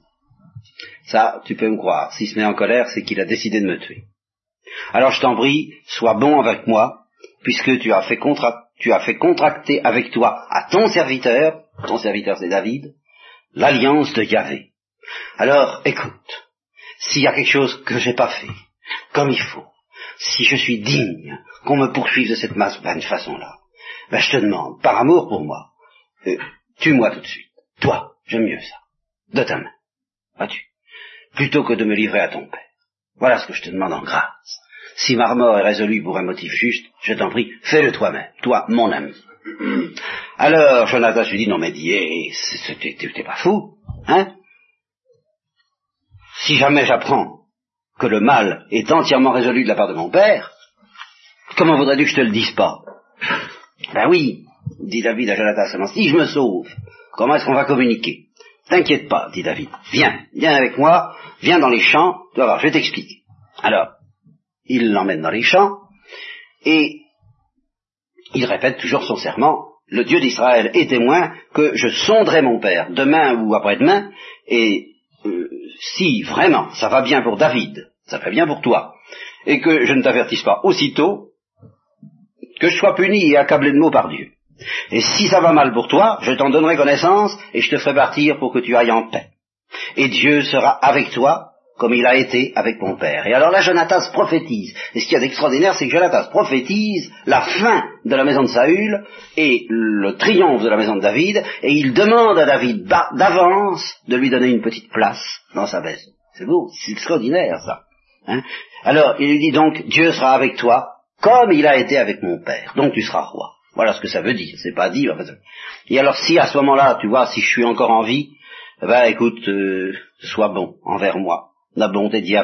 Ça, tu peux me croire. S'il se met en colère, c'est qu'il a décidé de me tuer. Alors je t'en prie, sois bon avec moi, puisque tu as fait, tu as fait contracter avec toi, à ton serviteur, ton serviteur c'est David, l'alliance de Yahvé. Alors, écoute, s'il y a quelque chose que j'ai pas fait, comme il faut, si je suis digne qu'on me poursuive de cette façon-là, ben je te demande, par amour pour moi, euh, tue-moi tout de suite. Toi, j'aime mieux ça. De ta main. Vois-tu? Plutôt que de me livrer à ton père. Voilà ce que je te demande en grâce. Si ma mort est résolue pour un motif juste, je t'en prie, fais-le toi-même, toi, mon ami. Alors, Jonathan lui dit, non mais dis, t'es pas fou, hein? Si jamais j'apprends que le mal est entièrement résolu de la part de mon père, comment voudrais-tu que je te le dise pas? Ben oui, dit David à Jonathan si je me sauve, comment est-ce qu'on va communiquer? T'inquiète pas, dit David, viens, viens avec moi, viens dans les champs, tu vas voir, je vais t'expliquer. Alors, il l'emmène dans les champs, et il répète toujours son serment, le Dieu d'Israël est témoin que je sonderai mon père demain ou après-demain, et euh, si vraiment ça va bien pour David, ça va bien pour toi, et que je ne t'avertisse pas aussitôt, que je sois puni et accablé de mots par Dieu. Et si ça va mal pour toi, je t'en donnerai connaissance et je te ferai partir pour que tu ailles en paix. Et Dieu sera avec toi comme il a été avec mon père. Et alors là, Jonatas prophétise. Et ce qu'il y a d'extraordinaire, c'est que Jonatas prophétise la fin de la maison de Saül et le triomphe de la maison de David, et il demande à David d'avance de lui donner une petite place dans sa maison. C'est beau, c'est extraordinaire ça. Hein? Alors, il lui dit donc, Dieu sera avec toi comme il a été avec mon père. Donc tu seras roi. Voilà ce que ça veut dire. C'est pas dit. Et alors si à ce moment-là, tu vois, si je suis encore en vie, ben écoute, euh, sois bon envers moi la bonté d'y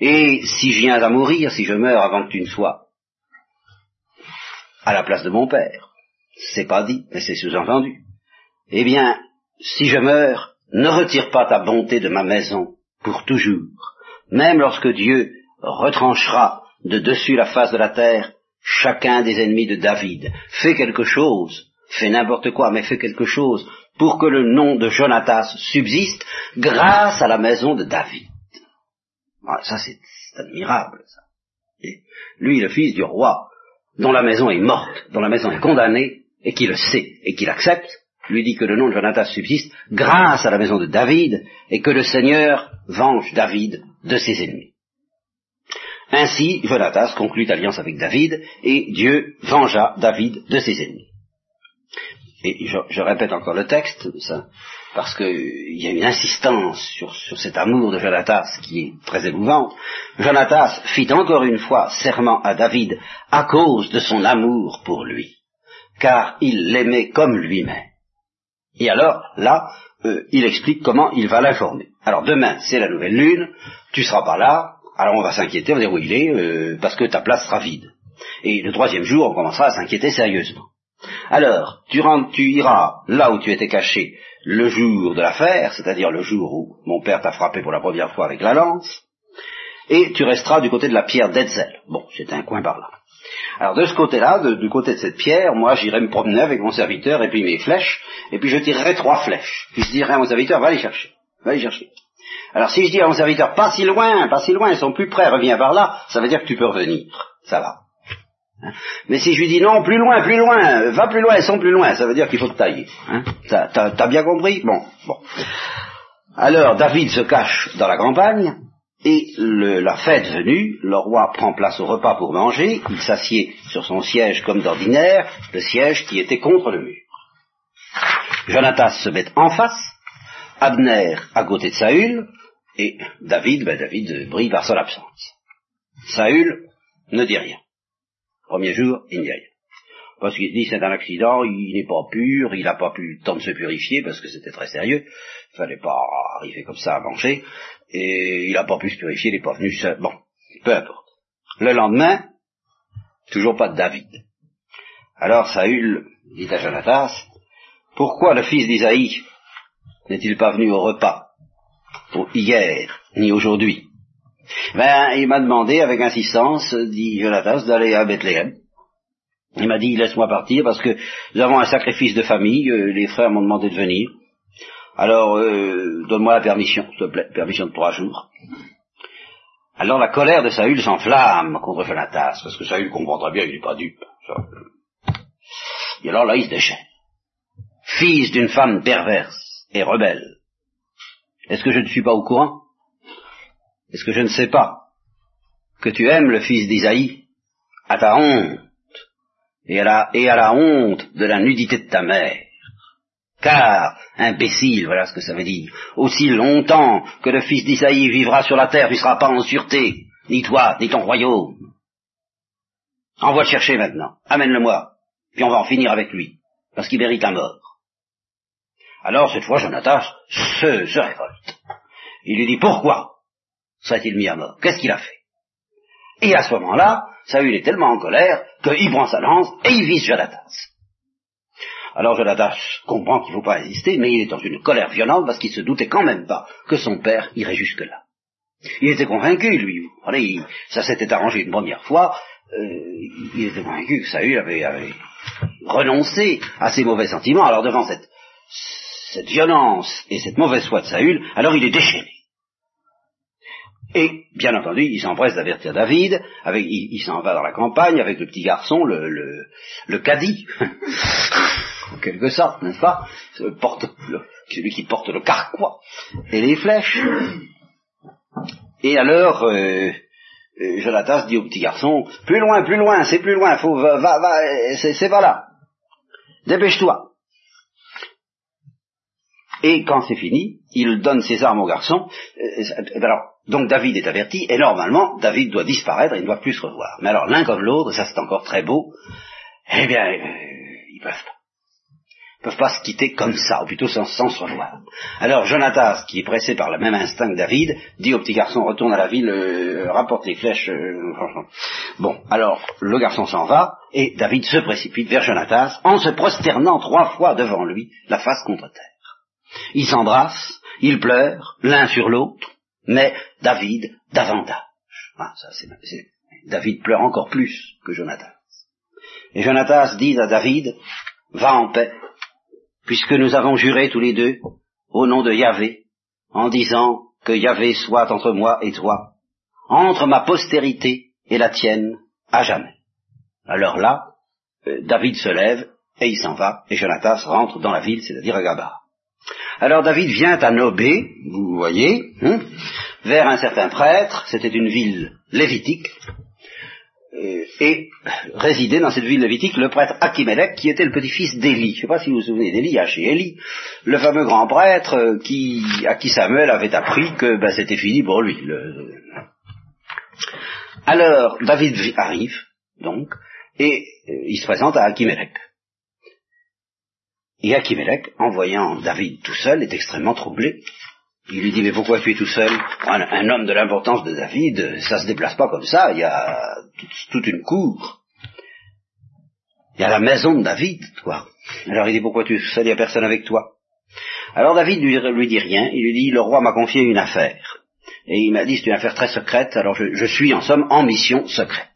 Et si je viens à mourir, si je meurs avant que tu ne sois à la place de mon père, c'est pas dit, mais c'est sous-entendu. Eh bien, si je meurs, ne retire pas ta bonté de ma maison pour toujours, même lorsque Dieu retranchera de dessus la face de la terre chacun des ennemis de David. Fais quelque chose, fais n'importe quoi, mais fais quelque chose pour que le nom de Jonatas subsiste grâce à la maison de David. ça c'est admirable, ça. Lui, le fils du roi, dont la maison est morte, dont la maison est condamnée, et qui le sait, et qui l'accepte, lui dit que le nom de Jonatas subsiste grâce à la maison de David, et que le Seigneur venge David de ses ennemis. Ainsi, Jonatas conclut alliance avec David, et Dieu vengea David de ses ennemis et je, répète encore le texte, ça, parce qu'il y a une insistance sur, cet amour de Jonatas qui est très émouvante. Jonatas fit encore une fois serment à David à cause de son amour pour lui, car il l'aimait comme lui-même. Et alors, là, euh, il explique comment il va l'informer. Alors demain, c'est la nouvelle lune, tu seras pas là, alors on va s'inquiéter, on va dire où il est, euh, parce que ta place sera vide. Et le troisième jour, on commencera à s'inquiéter sérieusement. Alors, tu, iras là où tu étais caché le jour de l'affaire, c'est-à-dire le jour où mon père t'a frappé pour la première fois avec la lance, et tu resteras du côté de la pierre d'Etzel. Bon, c'est un coin par là. Alors de ce côté-là, du côté de cette pierre, moi j'irai me promener avec mon serviteur et puis mes flèches, et puis je tirerai trois flèches. Puis je dirai à mon serviteur, va les chercher, va les chercher. Alors si je dis à mon serviteur, pas si loin, pas si loin, ils sont plus près, reviens par là, ça veut dire que tu peux revenir. Ça va. Hein? Mais si je lui dis non, plus loin, plus loin, va plus loin, elles sont plus loin, ça veut dire qu'il faut te tailler. Hein? T'as bien compris? Bon, bon. Alors David se cache dans la campagne, et la fête venue, le roi prend place au repas pour manger, il s'assied sur son siège comme d'ordinaire, le siège qui était contre le mur. Jonathan se met en face, Abner à côté de Saül, et David, ben David brille par son absence. Saül ne dit rien. Premier jour, il n'y a rien. Parce qu'il dit c'est un accident, il n'est pas pur, il n'a pas pu le temps de se purifier parce que c'était très sérieux, il fallait pas arriver comme ça à manger, et il n'a pas pu se purifier, il n'est pas venu seul. Bon, peu importe. Le lendemain, toujours pas de David. Alors Saül dit à Jonatas, pourquoi le fils d'Isaïe n'est-il pas venu au repas hier ni aujourd'hui? Ben, il m'a demandé avec insistance, dit Jonatas, d'aller à Bethléem. Il m'a dit, laisse-moi partir parce que nous avons un sacrifice de famille, euh, les frères m'ont demandé de venir. Alors, euh, donne-moi la permission, s'il te plaît, permission de trois jours. Alors la colère de Saül s'enflamme contre Jonatas, parce que Saül comprend très bien, il n'est pas dupe. Et alors là, il se déchaîne. Fils d'une femme perverse rebelle. Est-ce que je ne suis pas au courant? Est-ce que je ne sais pas que tu aimes le fils d'Isaïe? À ta honte et à, la, et à la honte de la nudité de ta mère car, imbécile, voilà ce que ça veut dire, aussi longtemps que le fils d'Isaïe vivra sur la terre, tu ne seras pas en sûreté, ni toi, ni ton royaume. Envoie le chercher maintenant, amène-le-moi, puis on va en finir avec lui, parce qu'il mérite la mort. Alors, cette fois, Jonathan se, se révolte. Il lui dit, pourquoi serait-il mis à mort? Qu'est-ce qu'il a fait? Et à ce moment-là, Saül est tellement en colère qu'il prend sa lance et il vise Jonathan. Alors Jonathan comprend qu'il ne faut pas résister, mais il est dans une colère violente parce qu'il se doutait quand même pas que son père irait jusque-là. Il était convaincu, lui. Allez, ça s'était arrangé une première fois. Euh, il était convaincu que Saül avait, avait, renoncé à ses mauvais sentiments. Alors devant cette, cette violence et cette mauvaise foi de Saül, alors il est déchaîné. Et, bien entendu, il s'empresse d'avertir David, avec, il, s'en va dans la campagne avec le petit garçon, le, le, le caddie, en quelque sorte, n'est-ce pas? Porte, Celui qui porte le carquois et les flèches. Et alors, euh, euh Jonathan dit au petit garçon, plus loin, plus loin, c'est plus loin, faut, va, va, va c'est pas là. Dépêche-toi. Et quand c'est fini, il donne ses armes au garçon. Euh, alors, donc David est averti, et normalement, David doit disparaître, il ne doit plus se revoir. Mais alors, l'un comme l'autre, ça c'est encore très beau, eh bien, euh, ils peuvent pas. Ils peuvent pas se quitter comme ça, ou plutôt sans, se revoir. Alors Jonathan, qui est pressé par le même instinct que David, dit au petit garçon, retourne à la ville, euh, rapporte les flèches. bon, alors le garçon s'en va, et David se précipite vers Jonathan, en se prosternant trois fois devant lui, la face contre terre. Ils s'embrassent, ils pleurent, l'un sur l'autre, mais David davantage. Ah, David pleure encore plus que Jonathan. Et Jonathan dit à David, va en paix, puisque nous avons juré tous les deux, au nom de Yahvé, en disant que Yahvé soit entre moi et toi, entre ma postérité et la tienne, à jamais. Alors là, euh, David se lève et il s'en va, et Jonathan rentre dans la ville, c'est-à-dire à Gaba. Alors David vient à Nobé, vous voyez, hein, vers un certain prêtre, c'était une ville lévitique, euh, et résidait dans cette ville lévitique le prêtre Achimelech, qui était le petit-fils d'Élie. Je ne sais pas si vous vous souvenez d'Élie, chez Élie, le fameux grand prêtre euh, qui, à qui Samuel avait appris que ben, c'était fini pour lui. Alors David arrive, donc, et euh, il se présente à Achimelech. Et en voyant David tout seul, est extrêmement troublé. Il lui dit, mais pourquoi tu es tout seul? Un, homme de l'importance de David, ça se déplace pas comme ça, il y a toute, une cour. Il y a la maison de David, toi. Alors il dit, pourquoi tu es tout seul, il n'y a personne avec toi? Alors David lui, lui dit rien, il lui dit, le roi m'a confié une affaire. Et il m'a dit, c'est une affaire très secrète, alors je suis en somme en mission secrète.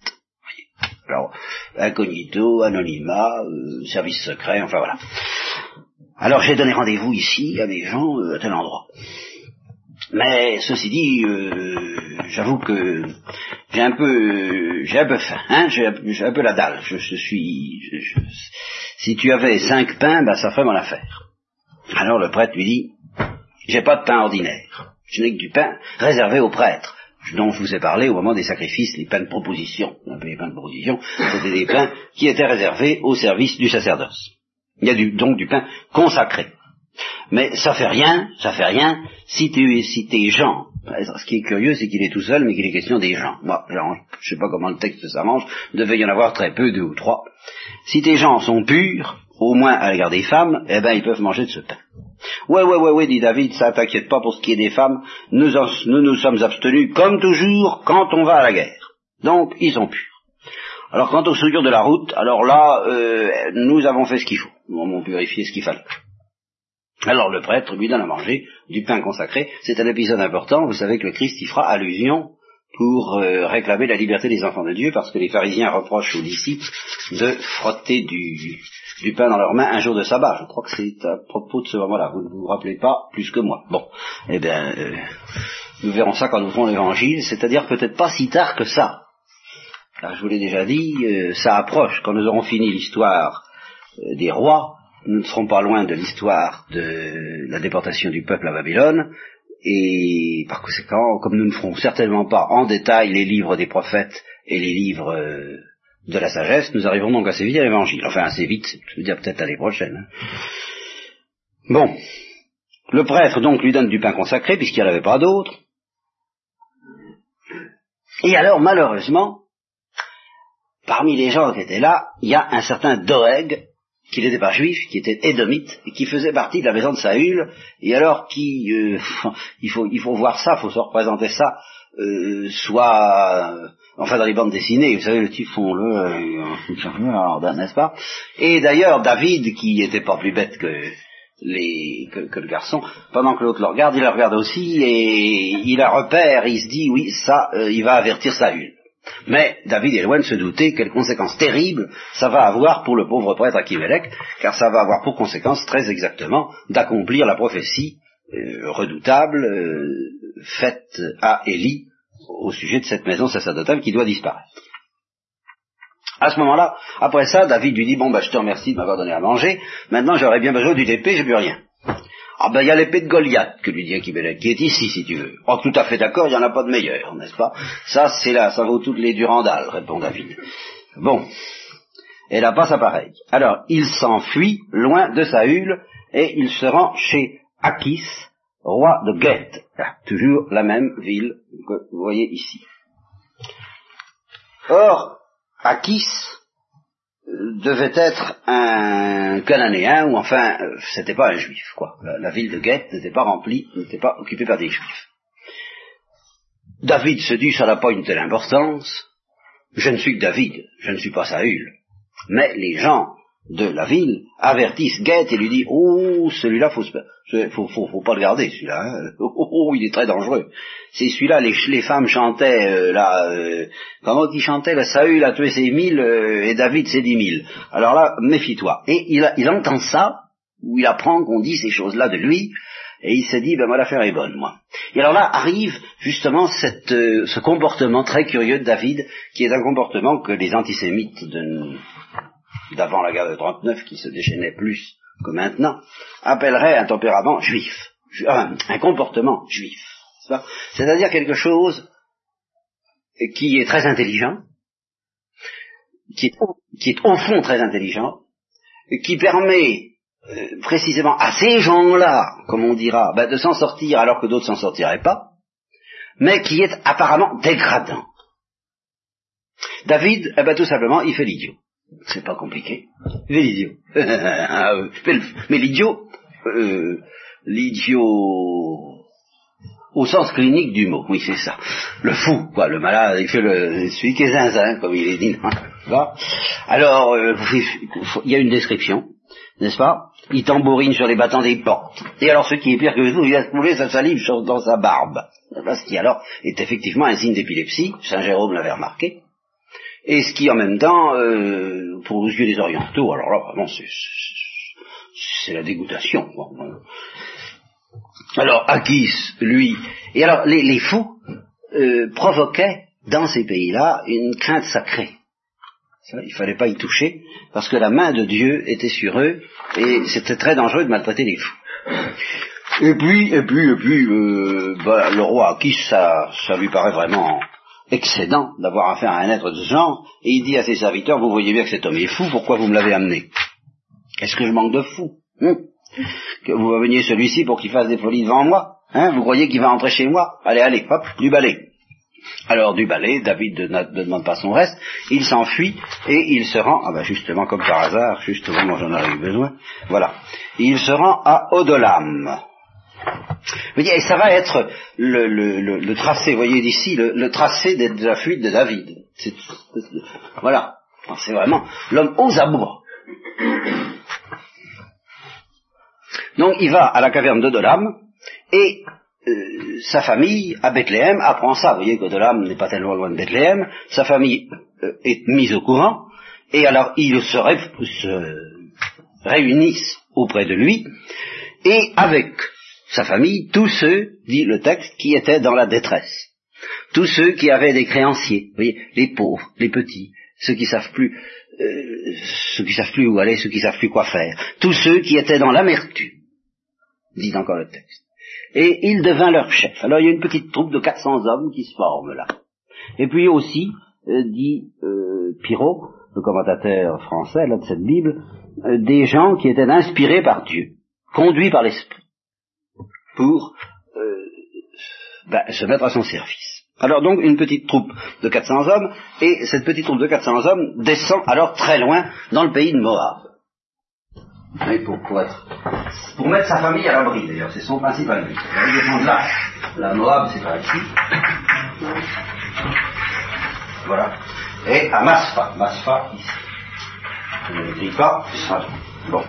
Alors, incognito, anonymat, euh, service secret, enfin voilà. Alors j'ai donné rendez-vous ici à des gens euh, à tel endroit. Mais ceci dit, euh, j'avoue que j'ai un peu, j'ai un peu faim, hein, j'ai un peu la dalle. Je, suis, si tu avais cinq pains, ben ça ferait mon affaire. Alors le prêtre lui dit, j'ai pas de pain ordinaire, je n'ai que du pain réservé aux prêtres dont je vous ai parlé au moment des sacrifices, les pains de proposition. les pains de proposition, c'était des pains qui étaient réservés au service du sacerdoce. Il y a du, donc du pain consacré. Mais ça fait rien, ça fait rien si tu si tes gens. Ce qui est curieux, c'est qu'il est tout seul, mais qu'il est question des gens. Moi, je sais pas comment le texte s'arrange, il devait y en avoir très peu, deux ou trois. Si tes gens sont purs, au moins à l'égard des femmes, eh ben ils peuvent manger de ce pain. Ouais, ouais, ouais, ouais, dit David, ça t'inquiète pas pour ce qui est des femmes, nous, nous nous sommes abstenus comme toujours quand on va à la guerre. Donc, ils sont purs. Alors, quant aux souillures de la route, alors là, euh, nous avons fait ce qu'il faut. Nous avons purifié ce qu'il fallait. Alors le prêtre lui donne à manger du pain consacré. C'est un épisode important. Vous savez que le Christ y fera allusion pour euh, réclamer la liberté des enfants de Dieu, parce que les pharisiens reprochent aux disciples de frotter du, du pain dans leurs mains un jour de sabbat. Je crois que c'est à propos de ce moment-là. Vous ne vous rappelez pas plus que moi. Bon, eh bien, euh, nous verrons ça quand nous ferons l'évangile, c'est-à-dire peut-être pas si tard que ça. Car je vous l'ai déjà dit, euh, ça approche. Quand nous aurons fini l'histoire des rois, nous ne serons pas loin de l'histoire de la déportation du peuple à Babylone, et par conséquent, comme nous ne ferons certainement pas en détail les livres des prophètes et les livres euh, de la sagesse, nous arriverons donc assez vite à l'évangile. Enfin, assez vite, je veux dire peut-être l'année prochaine. Hein. Bon. Le prêtre donc lui donne du pain consacré puisqu'il n'y en avait pas d'autre. Et alors, malheureusement, parmi les gens qui étaient là, il y a un certain Doeg, qui n'était pas juif, qui était édomite, et qui faisait partie de la maison de Saül, et alors qui, euh, il, faut, il faut voir ça, il faut se représenter ça, euh, soit, euh, enfin dans les bandes dessinées, vous savez, le typhon, le, euh, n'est-ce pas? Et d'ailleurs, David, qui était pas plus bête que, les, que, le garçon, pendant que l'autre le regarde, il le regarde aussi, et il a repère, il se dit, oui, ça, euh, il va avertir Saül. Mais David de se douter quelles conséquences terribles ça va avoir pour le pauvre prêtre Akimelech, car ça va avoir pour conséquence très exactement d'accomplir la prophétie euh, redoutable euh, faite à Élie au sujet de cette maison sacerdotale qui doit disparaître. À ce moment-là, après ça, David lui dit, bon, bah, je te remercie de m'avoir donné à manger, maintenant j'aurais bien besoin d'une épée, j'ai plus rien. Ah ben il y a l'épée de Goliath que lui dit Akimelech, qui est ici si tu veux. Oh tout à fait d'accord, il n'y en a pas de meilleur, n'est-ce pas? Ça c'est là, ça vaut toutes les durandales, répond David. Bon. Et là pas ça pareil. Alors il s'enfuit loin de Saül et il se rend chez Achis, roi de Geth. Ah, toujours la même ville que vous voyez ici. Or, Achis, devait être un cananéen ou enfin euh, c'était pas un juif quoi. La, ville de Guette n'était pas remplie, n'était pas occupée par des juifs. David se dit ça n'a pas une telle importance. Je ne suis que David, je ne suis pas Saül. Mais les gens de la ville avertissent Guette et lui dit oh celui-là faut faut, faut, pas le garder celui-là hein. oh, oh, oh, il est très dangereux c'est celui-là les, femmes chantaient euh, là euh, comment ils chantaient Saül a tué ses mille euh, et David ses dix mille alors là méfie-toi et il, entend ça ou il apprend qu'on dit ces choses-là de lui et il se dit, ben moi l'affaire est bonne, moi. Et alors là arrive justement cette, ce comportement très curieux de David, qui est un comportement que les antisémites de, d'avant la guerre de 39, qui se déchaînait plus que maintenant, appellerait un tempérament juif, un comportement juif. C'est-à-dire quelque chose qui est très intelligent, qui est, qui est au fond très intelligent, qui permet euh, précisément à ces gens-là, comme on dira, ben, de s'en sortir alors que d'autres s'en sortiraient pas, mais qui est apparemment dégradant. David, eh ben, tout simplement, il fait l'idiot. C'est pas compliqué. Mais l'idiot. Ah, mais l'idiot, euh, l'idiot au sens clinique du mot, oui c'est ça. Le fou, quoi, le malade, le, celui qui est zinzin, comme il est dit. Alors, euh, il y a une description, n'est-ce pas? Il tambourine sur les battants des portes. Et alors, ce qui est pire que tout, il a coulé sa salive dans sa barbe. Ce qui alors est effectivement un signe d'épilepsie, Saint Jérôme l'avait remarqué et ce qui en même temps, euh, pour les yeux des orientaux, alors là vraiment c'est la dégoûtation. Alors Akis, lui, et alors les, fous euh, provoquaient dans ces pays-là une crainte sacrée. Il fallait pas y toucher parce que la main de Dieu était sur eux et c'était très dangereux de maltraiter les fous. Et puis, et puis, et puis, euh, bah, le roi Akis, ça, ça lui paraît vraiment excédent d'avoir affaire à un être de ce genre, et il dit à ses serviteurs, vous voyez bien que cet homme est fou, pourquoi vous me l'avez amené? Est-ce que je manque de fou? Hein? Que vous veniez celui-ci pour qu'il fasse des folies devant moi? Hein? Vous croyez qu'il va entrer chez moi? Allez, allez, hop, du balai. Alors du balai, David ne, demande pas son reste, il s'enfuit et il se rend, ah ben justement comme par hasard, justement moi j'en avais besoin, voilà, il se rend à Odolam. Et ça va être le, tracé, voyez d'ici, le, tracé de, la fuite de David. voilà. C'est vraiment l'homme aux abois. Donc il va à la caverne d'Odolam et euh, sa famille à Bethléem apprend ça. Vous voyez qu'Odolam n'est pas tellement loin de Bethléem. Sa famille euh, est mise au courant et alors ils se réunissent auprès de lui et avec sa famille, tous ceux, dit le texte, qui étaient dans la détresse. Tous ceux qui avaient des créanciers, vous voyez, les pauvres, les petits, ceux qui savent plus, euh, ceux qui savent plus où aller, ceux qui savent plus quoi faire. Tous ceux qui étaient dans l'amertume, dit encore le texte. et il devint leur chef. Alors il y a une petite troupe de 400 hommes qui se forme là. Et puis aussi, euh, dit euh, le commentateur français de cette Bible, euh, des gens qui étaient inspirés par Dieu, conduits par l'Esprit, pour ben, se mettre à son service. Alors donc une petite troupe de 400 hommes, et cette petite troupe de 400 hommes descend alors très loin dans le pays de Moab. Pour, pour, être, pour mettre sa famille à l'abri d'ailleurs, c'est son principal but. Là, la Moab c'est par ici. Voilà. Et à Masfa, Masfa ici. Je ne l'écris pas, Bon.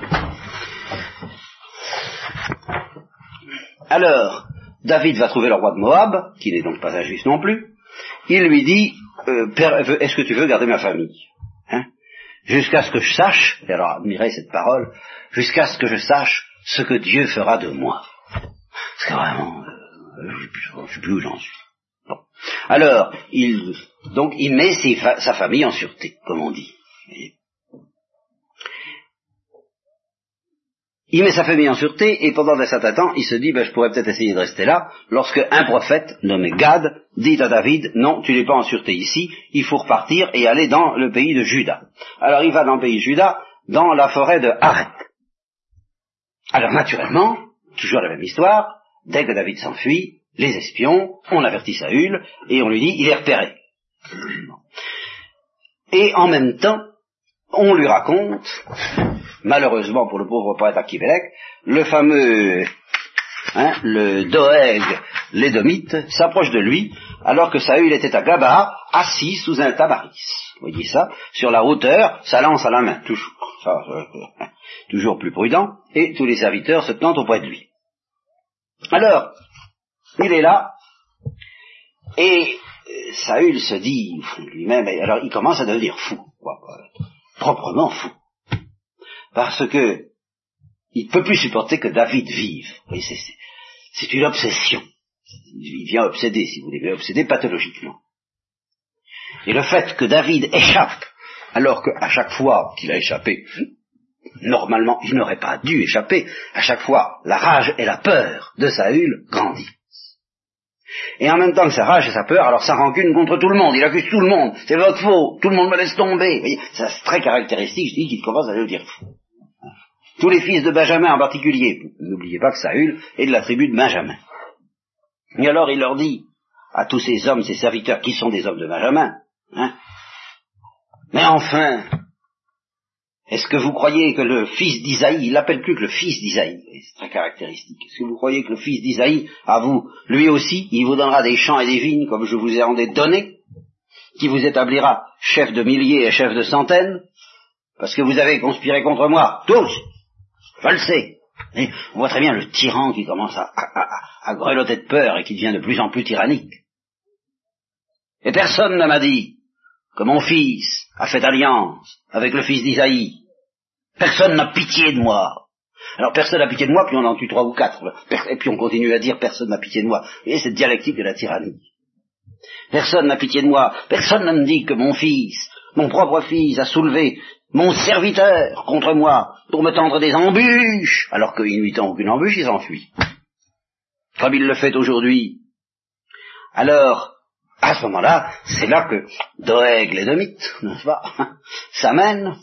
Alors, David va trouver le roi de Moab, qui n'est donc pas un juif non plus. Il lui dit, euh, est-ce que tu veux garder ma famille? Hein? Jusqu'à ce que je sache, et alors admirez cette parole, jusqu'à ce que je sache ce que Dieu fera de moi. C'est vraiment, euh, je ne sais plus où j'en suis. Bon. Alors, il, donc, il met sa famille en sûreté, comme on dit. Il met sa famille en sûreté et pendant un certain temps, il se dit, ben, je pourrais peut-être essayer de rester là, lorsque un prophète nommé Gad dit à David, non, tu n'es pas en sûreté ici, il faut repartir et aller dans le pays de Juda. Alors il va dans le pays de Juda, dans la forêt de Haret. Alors naturellement, toujours la même histoire, dès que David s'enfuit, les espions, on avertit Saül et on lui dit, il est repéré. Et en même temps, on lui raconte malheureusement pour le pauvre poète Akivelek, le fameux, hein, le Doeg, l'édomite, s'approche de lui, alors que Saül était à Gaba, assis sous un tabaris. Vous voyez ça? Sur la hauteur, sa lance à la main, toujours. Euh, toujours plus prudent, et tous les serviteurs se tenant auprès de lui. Alors, il est là, et euh, Saül se dit lui-même, alors il commence à devenir fou, proprement fou parce que il ne peut plus supporter que David vive. C'est une obsession. Il vient obséder, si vous voulez, obséder pathologiquement. Et le fait que David échappe, alors qu'à chaque fois qu'il a échappé, normalement il n'aurait pas dû échapper, à chaque fois la rage et la peur de Saül grandissent. Et en même temps que sa rage et sa peur, alors ça rancune contre tout le monde, il accuse tout le monde, c'est votre faute, tout le monde me laisse tomber. C'est très caractéristique, je dis qu'il commence à le dire fou. Tous les fils de Benjamin en particulier. N'oubliez pas que Saül est de la tribu de Benjamin. Et alors il leur dit à tous ces hommes, ces serviteurs qui sont des hommes de Benjamin, hein, mais enfin, est-ce que vous croyez que le fils d'Isaïe, il l'appelle plus que le fils d'Isaïe, c'est très caractéristique, est-ce que vous croyez que le fils d'Isaïe, à vous, lui aussi, il vous donnera des champs et des vignes comme je vous ai rendé donné, qui vous établira chef de milliers et chef de centaines, parce que vous avez conspiré contre moi, tous, je le sais. on voit très bien le tyran qui commence à, à, grelotter de peur et qui devient de plus en plus tyrannique. Et personne ne m'a dit que mon fils a fait alliance avec le fils d'Isaïe. Personne n'a pitié de moi. Alors personne n'a pitié de moi, puis on en tue trois ou quatre. Et puis on continue à dire personne n'a pitié de moi. Et cette dialectique de la tyrannie. Personne n'a pitié de moi. Personne ne me dit que mon fils, mon propre fils, a soulevé mon serviteur contre moi pour me tendre des embûches, alors qu'il ne lui tend aucune embûche, il s'enfuit. Comme il le fait aujourd'hui. Alors, à ce moment-là, c'est là que Doeg l'édomite, n'est-ce pas, s'amène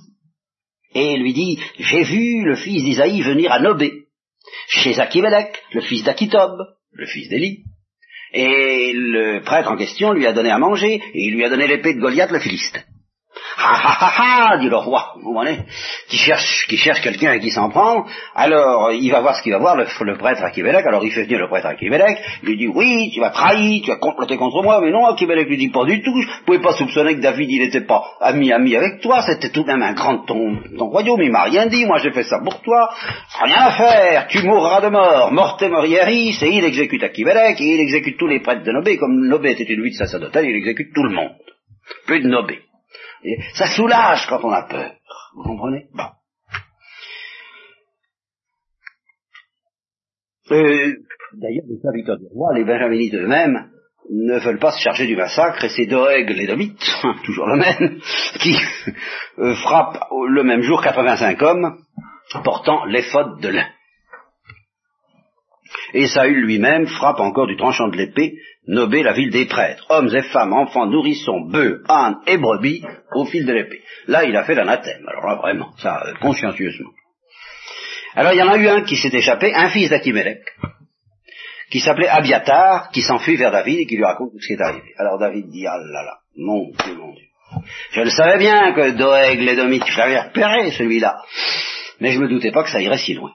et lui dit, j'ai vu le fils d'Isaïe venir à Nobé, chez Akimelech, le fils d'Akitob, le fils d'Élie, et le prêtre en question lui a donné à manger, et il lui a donné l'épée de Goliath le Philiste. Ah ah ah ah, dit le roi, vous voyez, qui cherche, qui cherche quelqu'un et qui s'en prend. Alors, il va voir ce qu'il va voir, le, prêtre Akibelek. Alors, il fait venir le prêtre Akibelek. Il lui dit, oui, tu as trahi, tu as comploté contre moi. Mais non, Akibelek lui dit, pas du tout. Je pouvais pas soupçonner que David, il n'était pas ami-ami avec toi. C'était tout de même un grand ton, ton royaume. Il m'a rien dit. Moi, j'ai fait ça pour toi. Rien à faire. Tu mourras de mort. Morte morieris. Et il exécute Akibelek. Et il exécute tous les prêtres de Nobé. Comme Nobé était une de sacerdotale, il exécute tout le monde. Plus de Nobé ça soulage quand on a peur. Vous comprenez? Bon. Euh, d'ailleurs, les serviteurs du roi, les benjaminites eux-mêmes, ne veulent pas se charger du massacre, et c'est Doeg l'édomite, toujours le même, qui euh, frappe le même jour 85 hommes portant les fautes de l'un. Et Saül lui-même frappe encore du tranchant de l'épée Nobé, la ville des prêtres, hommes et femmes, enfants, nourrissons, bœufs, ânes et brebis, au fil de l'épée. Là, il a fait l'anathème, alors là, vraiment, ça, euh, consciencieusement. Alors, il y en a eu un qui s'est échappé, un fils d'Achimélec, qui s'appelait Abiatar, qui s'enfuit vers David et qui lui raconte ce qui est arrivé. Alors David dit, ah là là, mon Dieu, mon Dieu. Je le savais bien que Doeg, l'édomite, je l'avais repéré, celui-là. Mais je me doutais pas que ça irait si loin.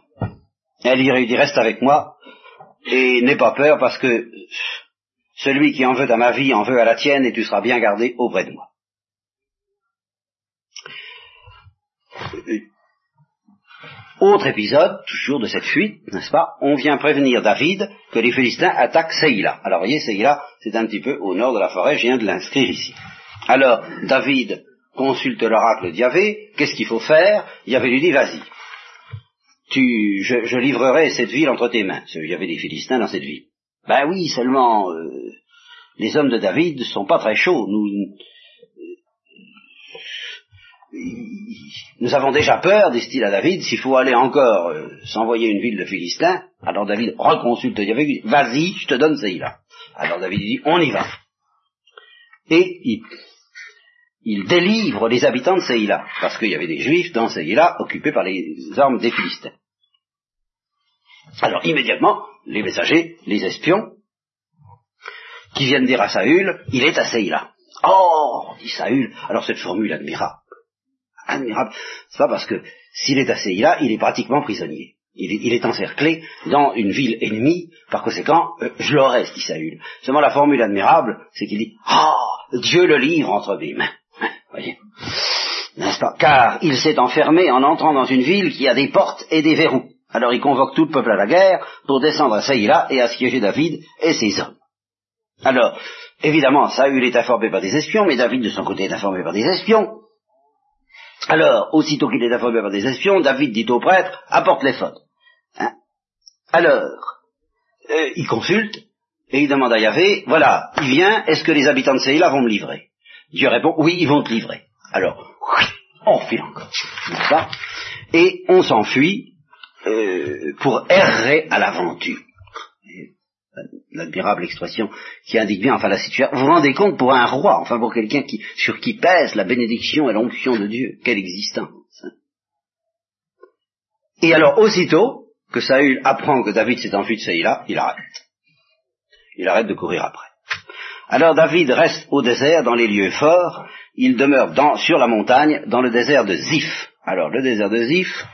Elle lui dit, reste avec moi, et n'aie pas peur parce que celui qui en veut à ma vie en veut à la tienne et tu seras bien gardé auprès de moi. Autre épisode, toujours de cette fuite, n'est-ce pas? On vient prévenir David que les Philistins attaquent Seïla. Alors, voyez, Seïla, c'est un petit peu au nord de la forêt, je viens de l'inscrire ici. Alors, David consulte l'oracle d'Yavé, qu'est-ce qu'il faut faire? Yahvé lui dit, vas-y, tu, je, livrerai cette ville entre tes mains. Il y avait des Philistins dans cette ville. Ben oui, seulement euh, les hommes de David ne sont pas très chauds. Nous, nous avons déjà peur, dit-il à David, s'il faut aller encore euh, s'envoyer une ville de Philistins, alors David reconsulte Yahvé, vas-y, je te donne Seïla. Alors David dit, on y va. Et il, il délivre les habitants de Seïla, parce qu'il y avait des juifs dans Seïla occupés par les armes des Philistins. Alors immédiatement, les messagers, les espions, qui viennent dire à Saül, il est à Seïla. Oh, dit Saül, alors cette formule admirable, admirable, c'est pas parce que s'il est à Seïla, il est pratiquement prisonnier. Il est, encerclé dans une ville ennemie, par conséquent, euh, je l'aurais, dit Saül. Seulement la formule admirable, c'est qu'il dit, oh, Dieu le livre entre mes mains. Hein, voyez N'est-ce pas? Car il s'est enfermé en entrant dans une ville qui a des portes et des verrous. Alors il convoque tout le peuple à la guerre pour descendre à Saïla et assiéger David et ses hommes. Alors, évidemment, Saül est informé par des espions, mais David de son côté est informé par des espions. Alors, aussitôt qu'il est informé par des espions, David dit au prêtre, apporte les fautes. Hein? Alors, euh, il consulte, et il demande à Yahvé, voilà, il vient, est-ce que les habitants de Saïla vont me livrer? Dieu répond, oui, ils vont te livrer. Alors, on file encore, Et on s'enfuit euh, pour errer à l'aventure. L'admirable expression qui indique bien, enfin la situation. Vous vous rendez compte pour un roi, enfin pour quelqu'un qui, sur qui pèse la bénédiction et l'onction de Dieu, quelle existence. Hein. Et alors aussitôt que Saül apprend que David s'est enfui de Saïla, il arrête. Il arrête de courir après. Alors David reste au désert, dans les lieux forts, il demeure dans, sur la montagne, dans le désert de Ziph. Alors le désert de Ziph,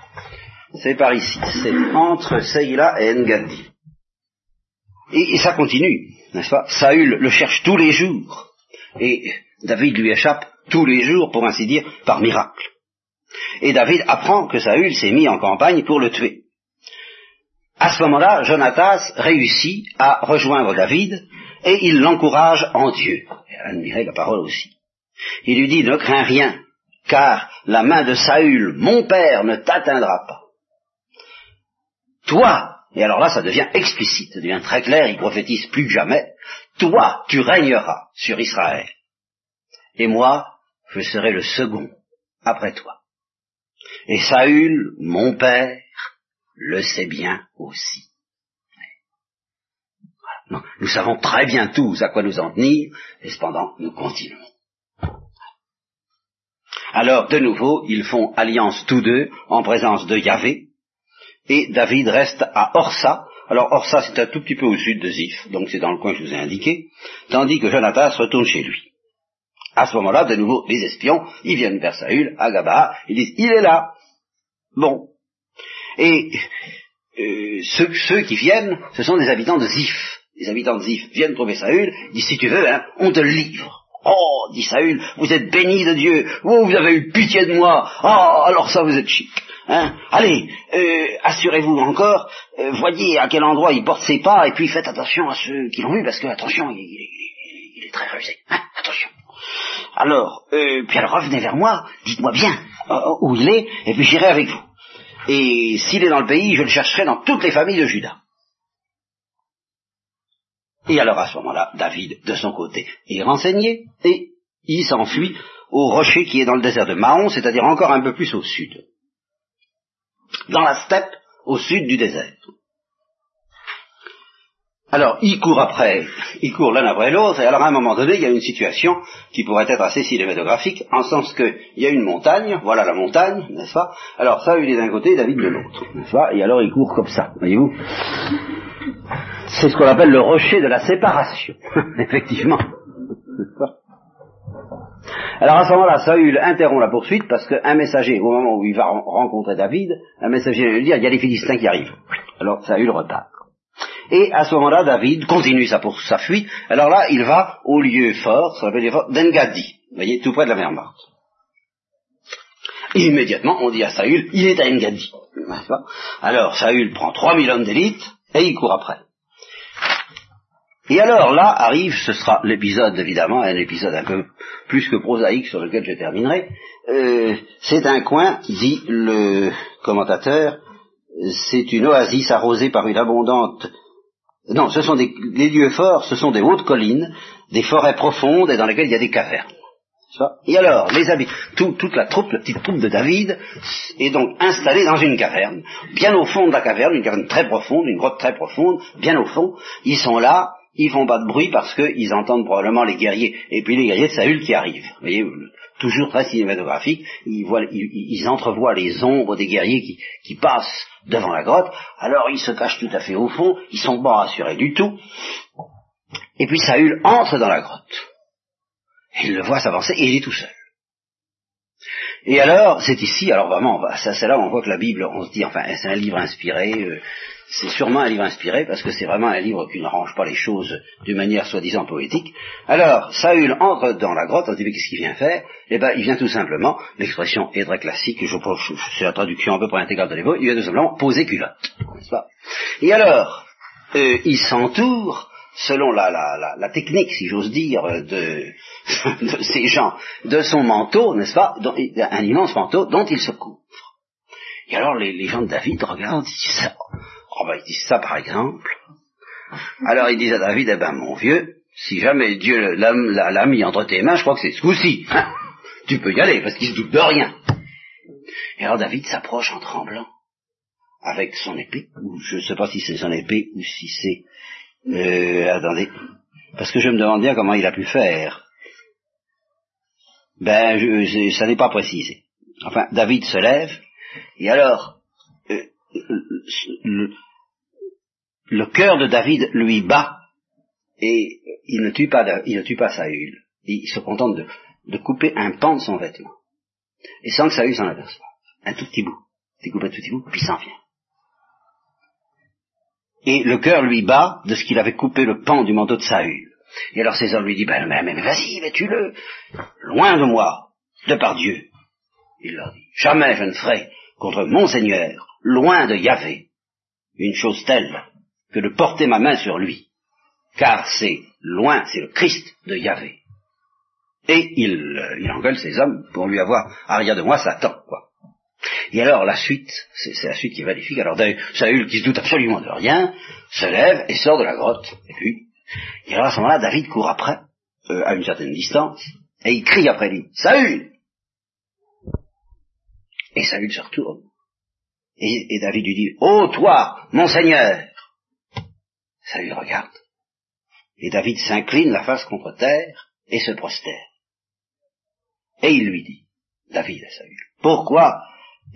c'est par ici. C'est entre Seïla et Engadi. Et, ça continue, n'est-ce pas? Saül le cherche tous les jours. Et David lui échappe tous les jours, pour ainsi dire, par miracle. Et David apprend que Saül s'est mis en campagne pour le tuer. À ce moment-là, Jonatas réussit à rejoindre David et il l'encourage en Dieu. Admirez la parole aussi. Il lui dit, ne crains rien, car la main de Saül, mon père, ne t'atteindra pas. Toi, et alors là ça devient explicite, ça devient très clair, il prophétise plus que jamais, toi tu régneras sur Israël. Et moi, je serai le second après toi. Et Saül, mon père, le sait bien aussi. nous savons très bien tous à quoi nous en tenir, et cependant nous continuons. Alors, de nouveau, ils font alliance tous deux en présence de Yahvé, et David reste à Orsa. Alors Orsa, c'est un tout petit peu au sud de Ziph, donc c'est dans le coin que je vous ai indiqué, tandis que Jonathan se retourne chez lui. À ce moment-là, de nouveau, les espions, ils viennent vers Saül, à Gaba, ils disent, il est là. Bon. Et euh, ceux, qui viennent, ce sont des habitants de Ziph. Les habitants de Ziph viennent trouver Saül, disent, si tu veux, hein, on te livre. Oh, dit Saül, vous êtes béni de Dieu, oh, vous avez eu pitié de moi, oh, alors ça vous êtes chic. Hein? Allez, euh, assurez-vous encore, euh, voyez à quel endroit il porte ses pas, et puis faites attention à ceux qui l'ont vu, parce que, attention, il, est très rusé. Hein? Attention. Alors, euh, puis alors revenez vers moi, dites-moi bien où il est, et puis j'irai avec vous. Et s'il est dans le pays, je le chercherai dans toutes les familles de Judas. Et alors à ce moment-là, David, de son côté, est renseigné, et il s'enfuit au rocher qui est dans le désert de Mahon, c'est-à-dire encore un peu plus au sud dans la steppe au sud du désert. alors, ils courent après, ils courent l'un après l'autre, et alors à un moment donné, il y a une situation qui pourrait être assez cinématographique, en sens qu'il y a une montagne, voilà la montagne, n'est-ce pas? Alors Saül est d'un côté, David de l'autre, n'est-ce pas? Et alors ils courent comme ça, voyez-vous? C'est ce qu'on appelle le rocher de la séparation, effectivement. Alors à ce moment-là, Saül interrompt la poursuite parce qu'un messager, au moment où il va rencontrer David, un messager vient lui dire, il y a des Philistins qui arrivent. Alors Saül repart. Et à ce moment-là, David continue sa, sa fuite. Alors là, il va au lieu fort, ça s'appelle d'Engadi. Vous voyez, tout près de la mer Morte. Et immédiatement, on dit à Saül, il est à Engadi. Alors, Saül prend 3000 hommes d'élite et il court après. Et alors là arrive, ce sera l'épisode évidemment, un épisode un peu plus que prosaïque sur lequel je terminerai. Euh, c'est un coin, dit le commentateur, c'est une oasis arrosée par une abondante non, ce sont des, lieux forts, ce sont des hautes collines, des forêts profondes et dans lesquelles il y a des cavernes. Et alors, les habitants, toute la troupe, la petite troupe de David, est donc installée dans une caverne, bien au fond de la caverne, une caverne très profonde, une grotte très profonde, bien au fond. Ils sont là, ils font pas de bruit parce qu'ils entendent probablement les guerriers, et puis les guerriers de Saül qui arrivent. Vous voyez, toujours très cinématographique, ils, voient, ils, entrevoient les ombres des guerriers qui, qui, passent devant la grotte, alors ils se cachent tout à fait au fond, ils sont pas rassurés du tout, et puis Saül entre dans la grotte. Il le voit s'avancer et il est tout seul. Et alors, c'est ici, alors vraiment, bah, ça c'est là où on voit que la Bible, on se dit, enfin, c'est un livre inspiré, euh, c'est sûrement un livre inspiré, parce que c'est vraiment un livre qui ne range pas les choses d'une manière soi-disant poétique. Alors, Saül entre dans la grotte, on se dit, mais qu'est-ce qu'il vient faire? Eh bien, il vient tout simplement, l'expression est très classique, je, c'est la traduction à peu près intégrale de l'évo, il vient tout simplement poser culotte, Et alors, euh, il s'entoure selon la, la, la, technique, si j'ose dire, de, de, ces gens, de son manteau, n'est-ce pas, un immense manteau dont il se couvre. Et alors les, les gens de David regardent, ils disent ça. Oh ben, ils disent ça par exemple. Alors ils disent à David, eh ben mon vieux, si jamais Dieu l'a mis entre tes mains, je crois que c'est ce coup-ci. Hein. tu peux y aller, parce qu'il se doute de rien. Et alors David s'approche en tremblant, avec son épée, ou je ne sais pas si c'est son épée, ou si c'est euh, attendez, parce que je me demande bien comment il a pu faire. Ben, ça n'est pas précisé. Enfin, David se lève, et alors, euh, le, le cœur de David lui bat, et il ne tue pas, il ne tue pas Saül. Il se contente de, couper un pan de son vêtement. Et sans que Saül s'en aperçoive. Un tout petit bout. Il coupe un tout petit bout, puis s'en vient et le cœur lui bat de ce qu'il avait coupé le pan du manteau de Saül. Et alors César lui dit, ben, mais, mais vas-y, mais tue-le, loin de moi, de par Dieu. Il leur dit, jamais je ne ferai contre mon Seigneur, loin de Yahvé, une chose telle que de porter ma main sur lui, car c'est loin, c'est le Christ de Yahvé. Et il, euh, il engueule ses hommes pour lui avoir arrière de moi Satan, quoi. Et alors la suite, c'est la suite qui est magnifique. Alors Saül, qui se doute absolument de rien, se lève et sort de la grotte. Et puis, et alors à ce moment-là, David court après, euh, à une certaine distance, et il crie après lui, Saül Et Saül se retourne. Et, et David lui dit, Oh toi, mon Seigneur Saül regarde. Et David s'incline la face contre terre et se prosterne. Et il lui dit, David à Saül, pourquoi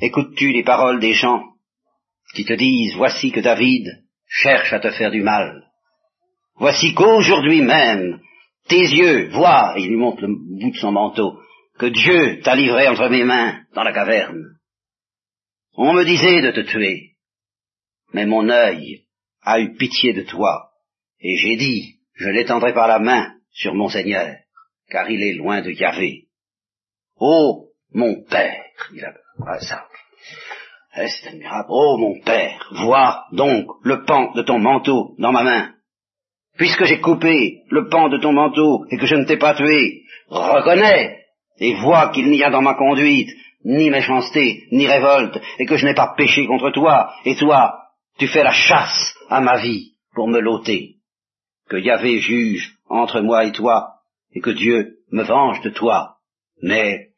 Écoutes-tu les paroles des gens qui te disent, voici que David cherche à te faire du mal. Voici qu'aujourd'hui même, tes yeux voient, il lui montre le bout de son manteau, que Dieu t'a livré entre mes mains dans la caverne. On me disait de te tuer, mais mon œil a eu pitié de toi, et j'ai dit, je l'étendrai par la main sur mon Seigneur, car il est loin de Yahvé. Ô mon Père, il a ah, ça. C'est admirable? Oh mon père, vois donc le pan de ton manteau dans ma main. Puisque j'ai coupé le pan de ton manteau et que je ne t'ai pas tué, reconnais et vois qu'il n'y a dans ma conduite ni méchanceté, ni révolte, et que je n'ai pas péché contre toi, et toi, tu fais la chasse à ma vie pour me l'ôter. Que Yahvé juge entre moi et toi, et que Dieu me venge de toi, mais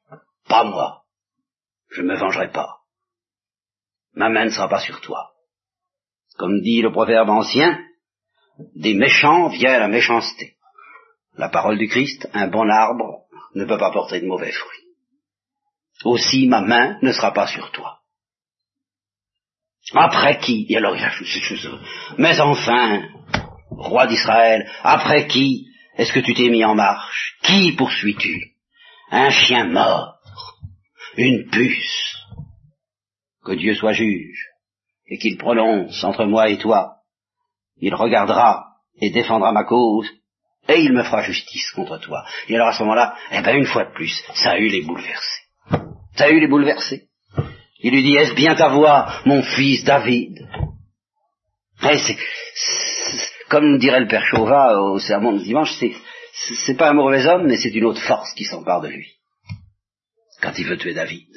pas moi je ne me vengerai pas. Ma main ne sera pas sur toi. Comme dit le proverbe ancien, des méchants vient la méchanceté. La parole du Christ, un bon arbre ne peut pas porter de mauvais fruits. Aussi ma main ne sera pas sur toi. Après qui Et alors il a Mais enfin, roi d'Israël, après qui est-ce que tu t'es mis en marche? Qui poursuis-tu? Un chien mort Une puce Que Dieu soit juge et qu'il prononce entre moi et toi. Il regardera et défendra ma cause et il me fera justice contre toi. Et alors à ce moment-là, eh ben une fois de plus, ça a eu les bouleversés. Ça a eu les bouleversés. Il lui dit, est-ce bien ta voix, mon fils David? Comme dirait le père Chauvat au sermon de dimanche, c'est, c'est pas un mauvais homme, mais c'est une autre force qui s'empare de lui. Quand il veut tuer David.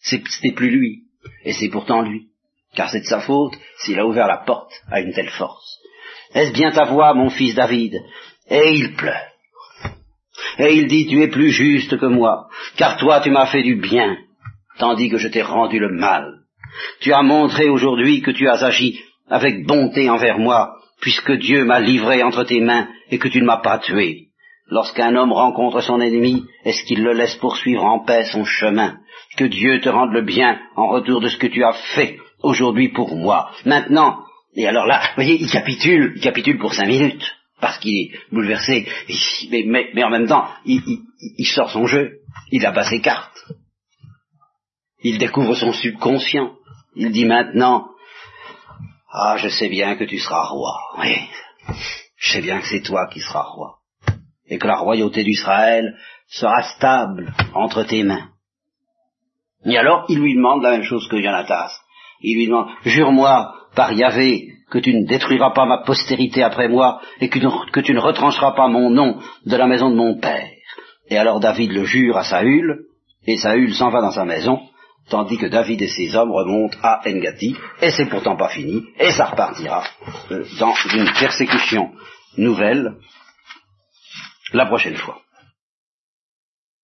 C'est, n'est plus lui, et c'est pourtant lui. Car c'est de sa faute s'il a ouvert la porte à une telle force. Est-ce bien ta voix, mon fils David? Et il pleure. Et il dit, tu es plus juste que moi, car toi tu m'as fait du bien, tandis que je t'ai rendu le mal. Tu as montré aujourd'hui que tu as agi avec bonté envers moi, puisque Dieu m'a livré entre tes mains et que tu ne m'as pas tué. Lorsqu'un homme rencontre son ennemi, est-ce qu'il le laisse poursuivre en paix son chemin? Que Dieu te rende le bien en retour de ce que tu as fait aujourd'hui pour moi. Maintenant, et alors là, vous voyez, il capitule, il capitule pour cinq minutes, parce qu'il est bouleversé, mais, en même temps, il, sort son jeu, il a pas ses cartes. Il découvre son subconscient. Il dit maintenant, ah, je sais bien que tu seras roi. Oui, je sais bien que c'est toi qui seras roi. Et que la royauté d'Israël sera stable entre tes mains. Et alors, il lui demande la même chose que Jonatas. Il lui demande, jure-moi par Yahvé que tu ne détruiras pas ma postérité après moi et que, tu ne retrancheras pas mon nom de la maison de mon père. Et alors David le jure à Saül, et Saül s'en va dans sa maison, tandis que David et ses hommes remontent à Engati, et c'est pourtant pas fini, et ça repartira euh, dans une persécution nouvelle la prochaine fois.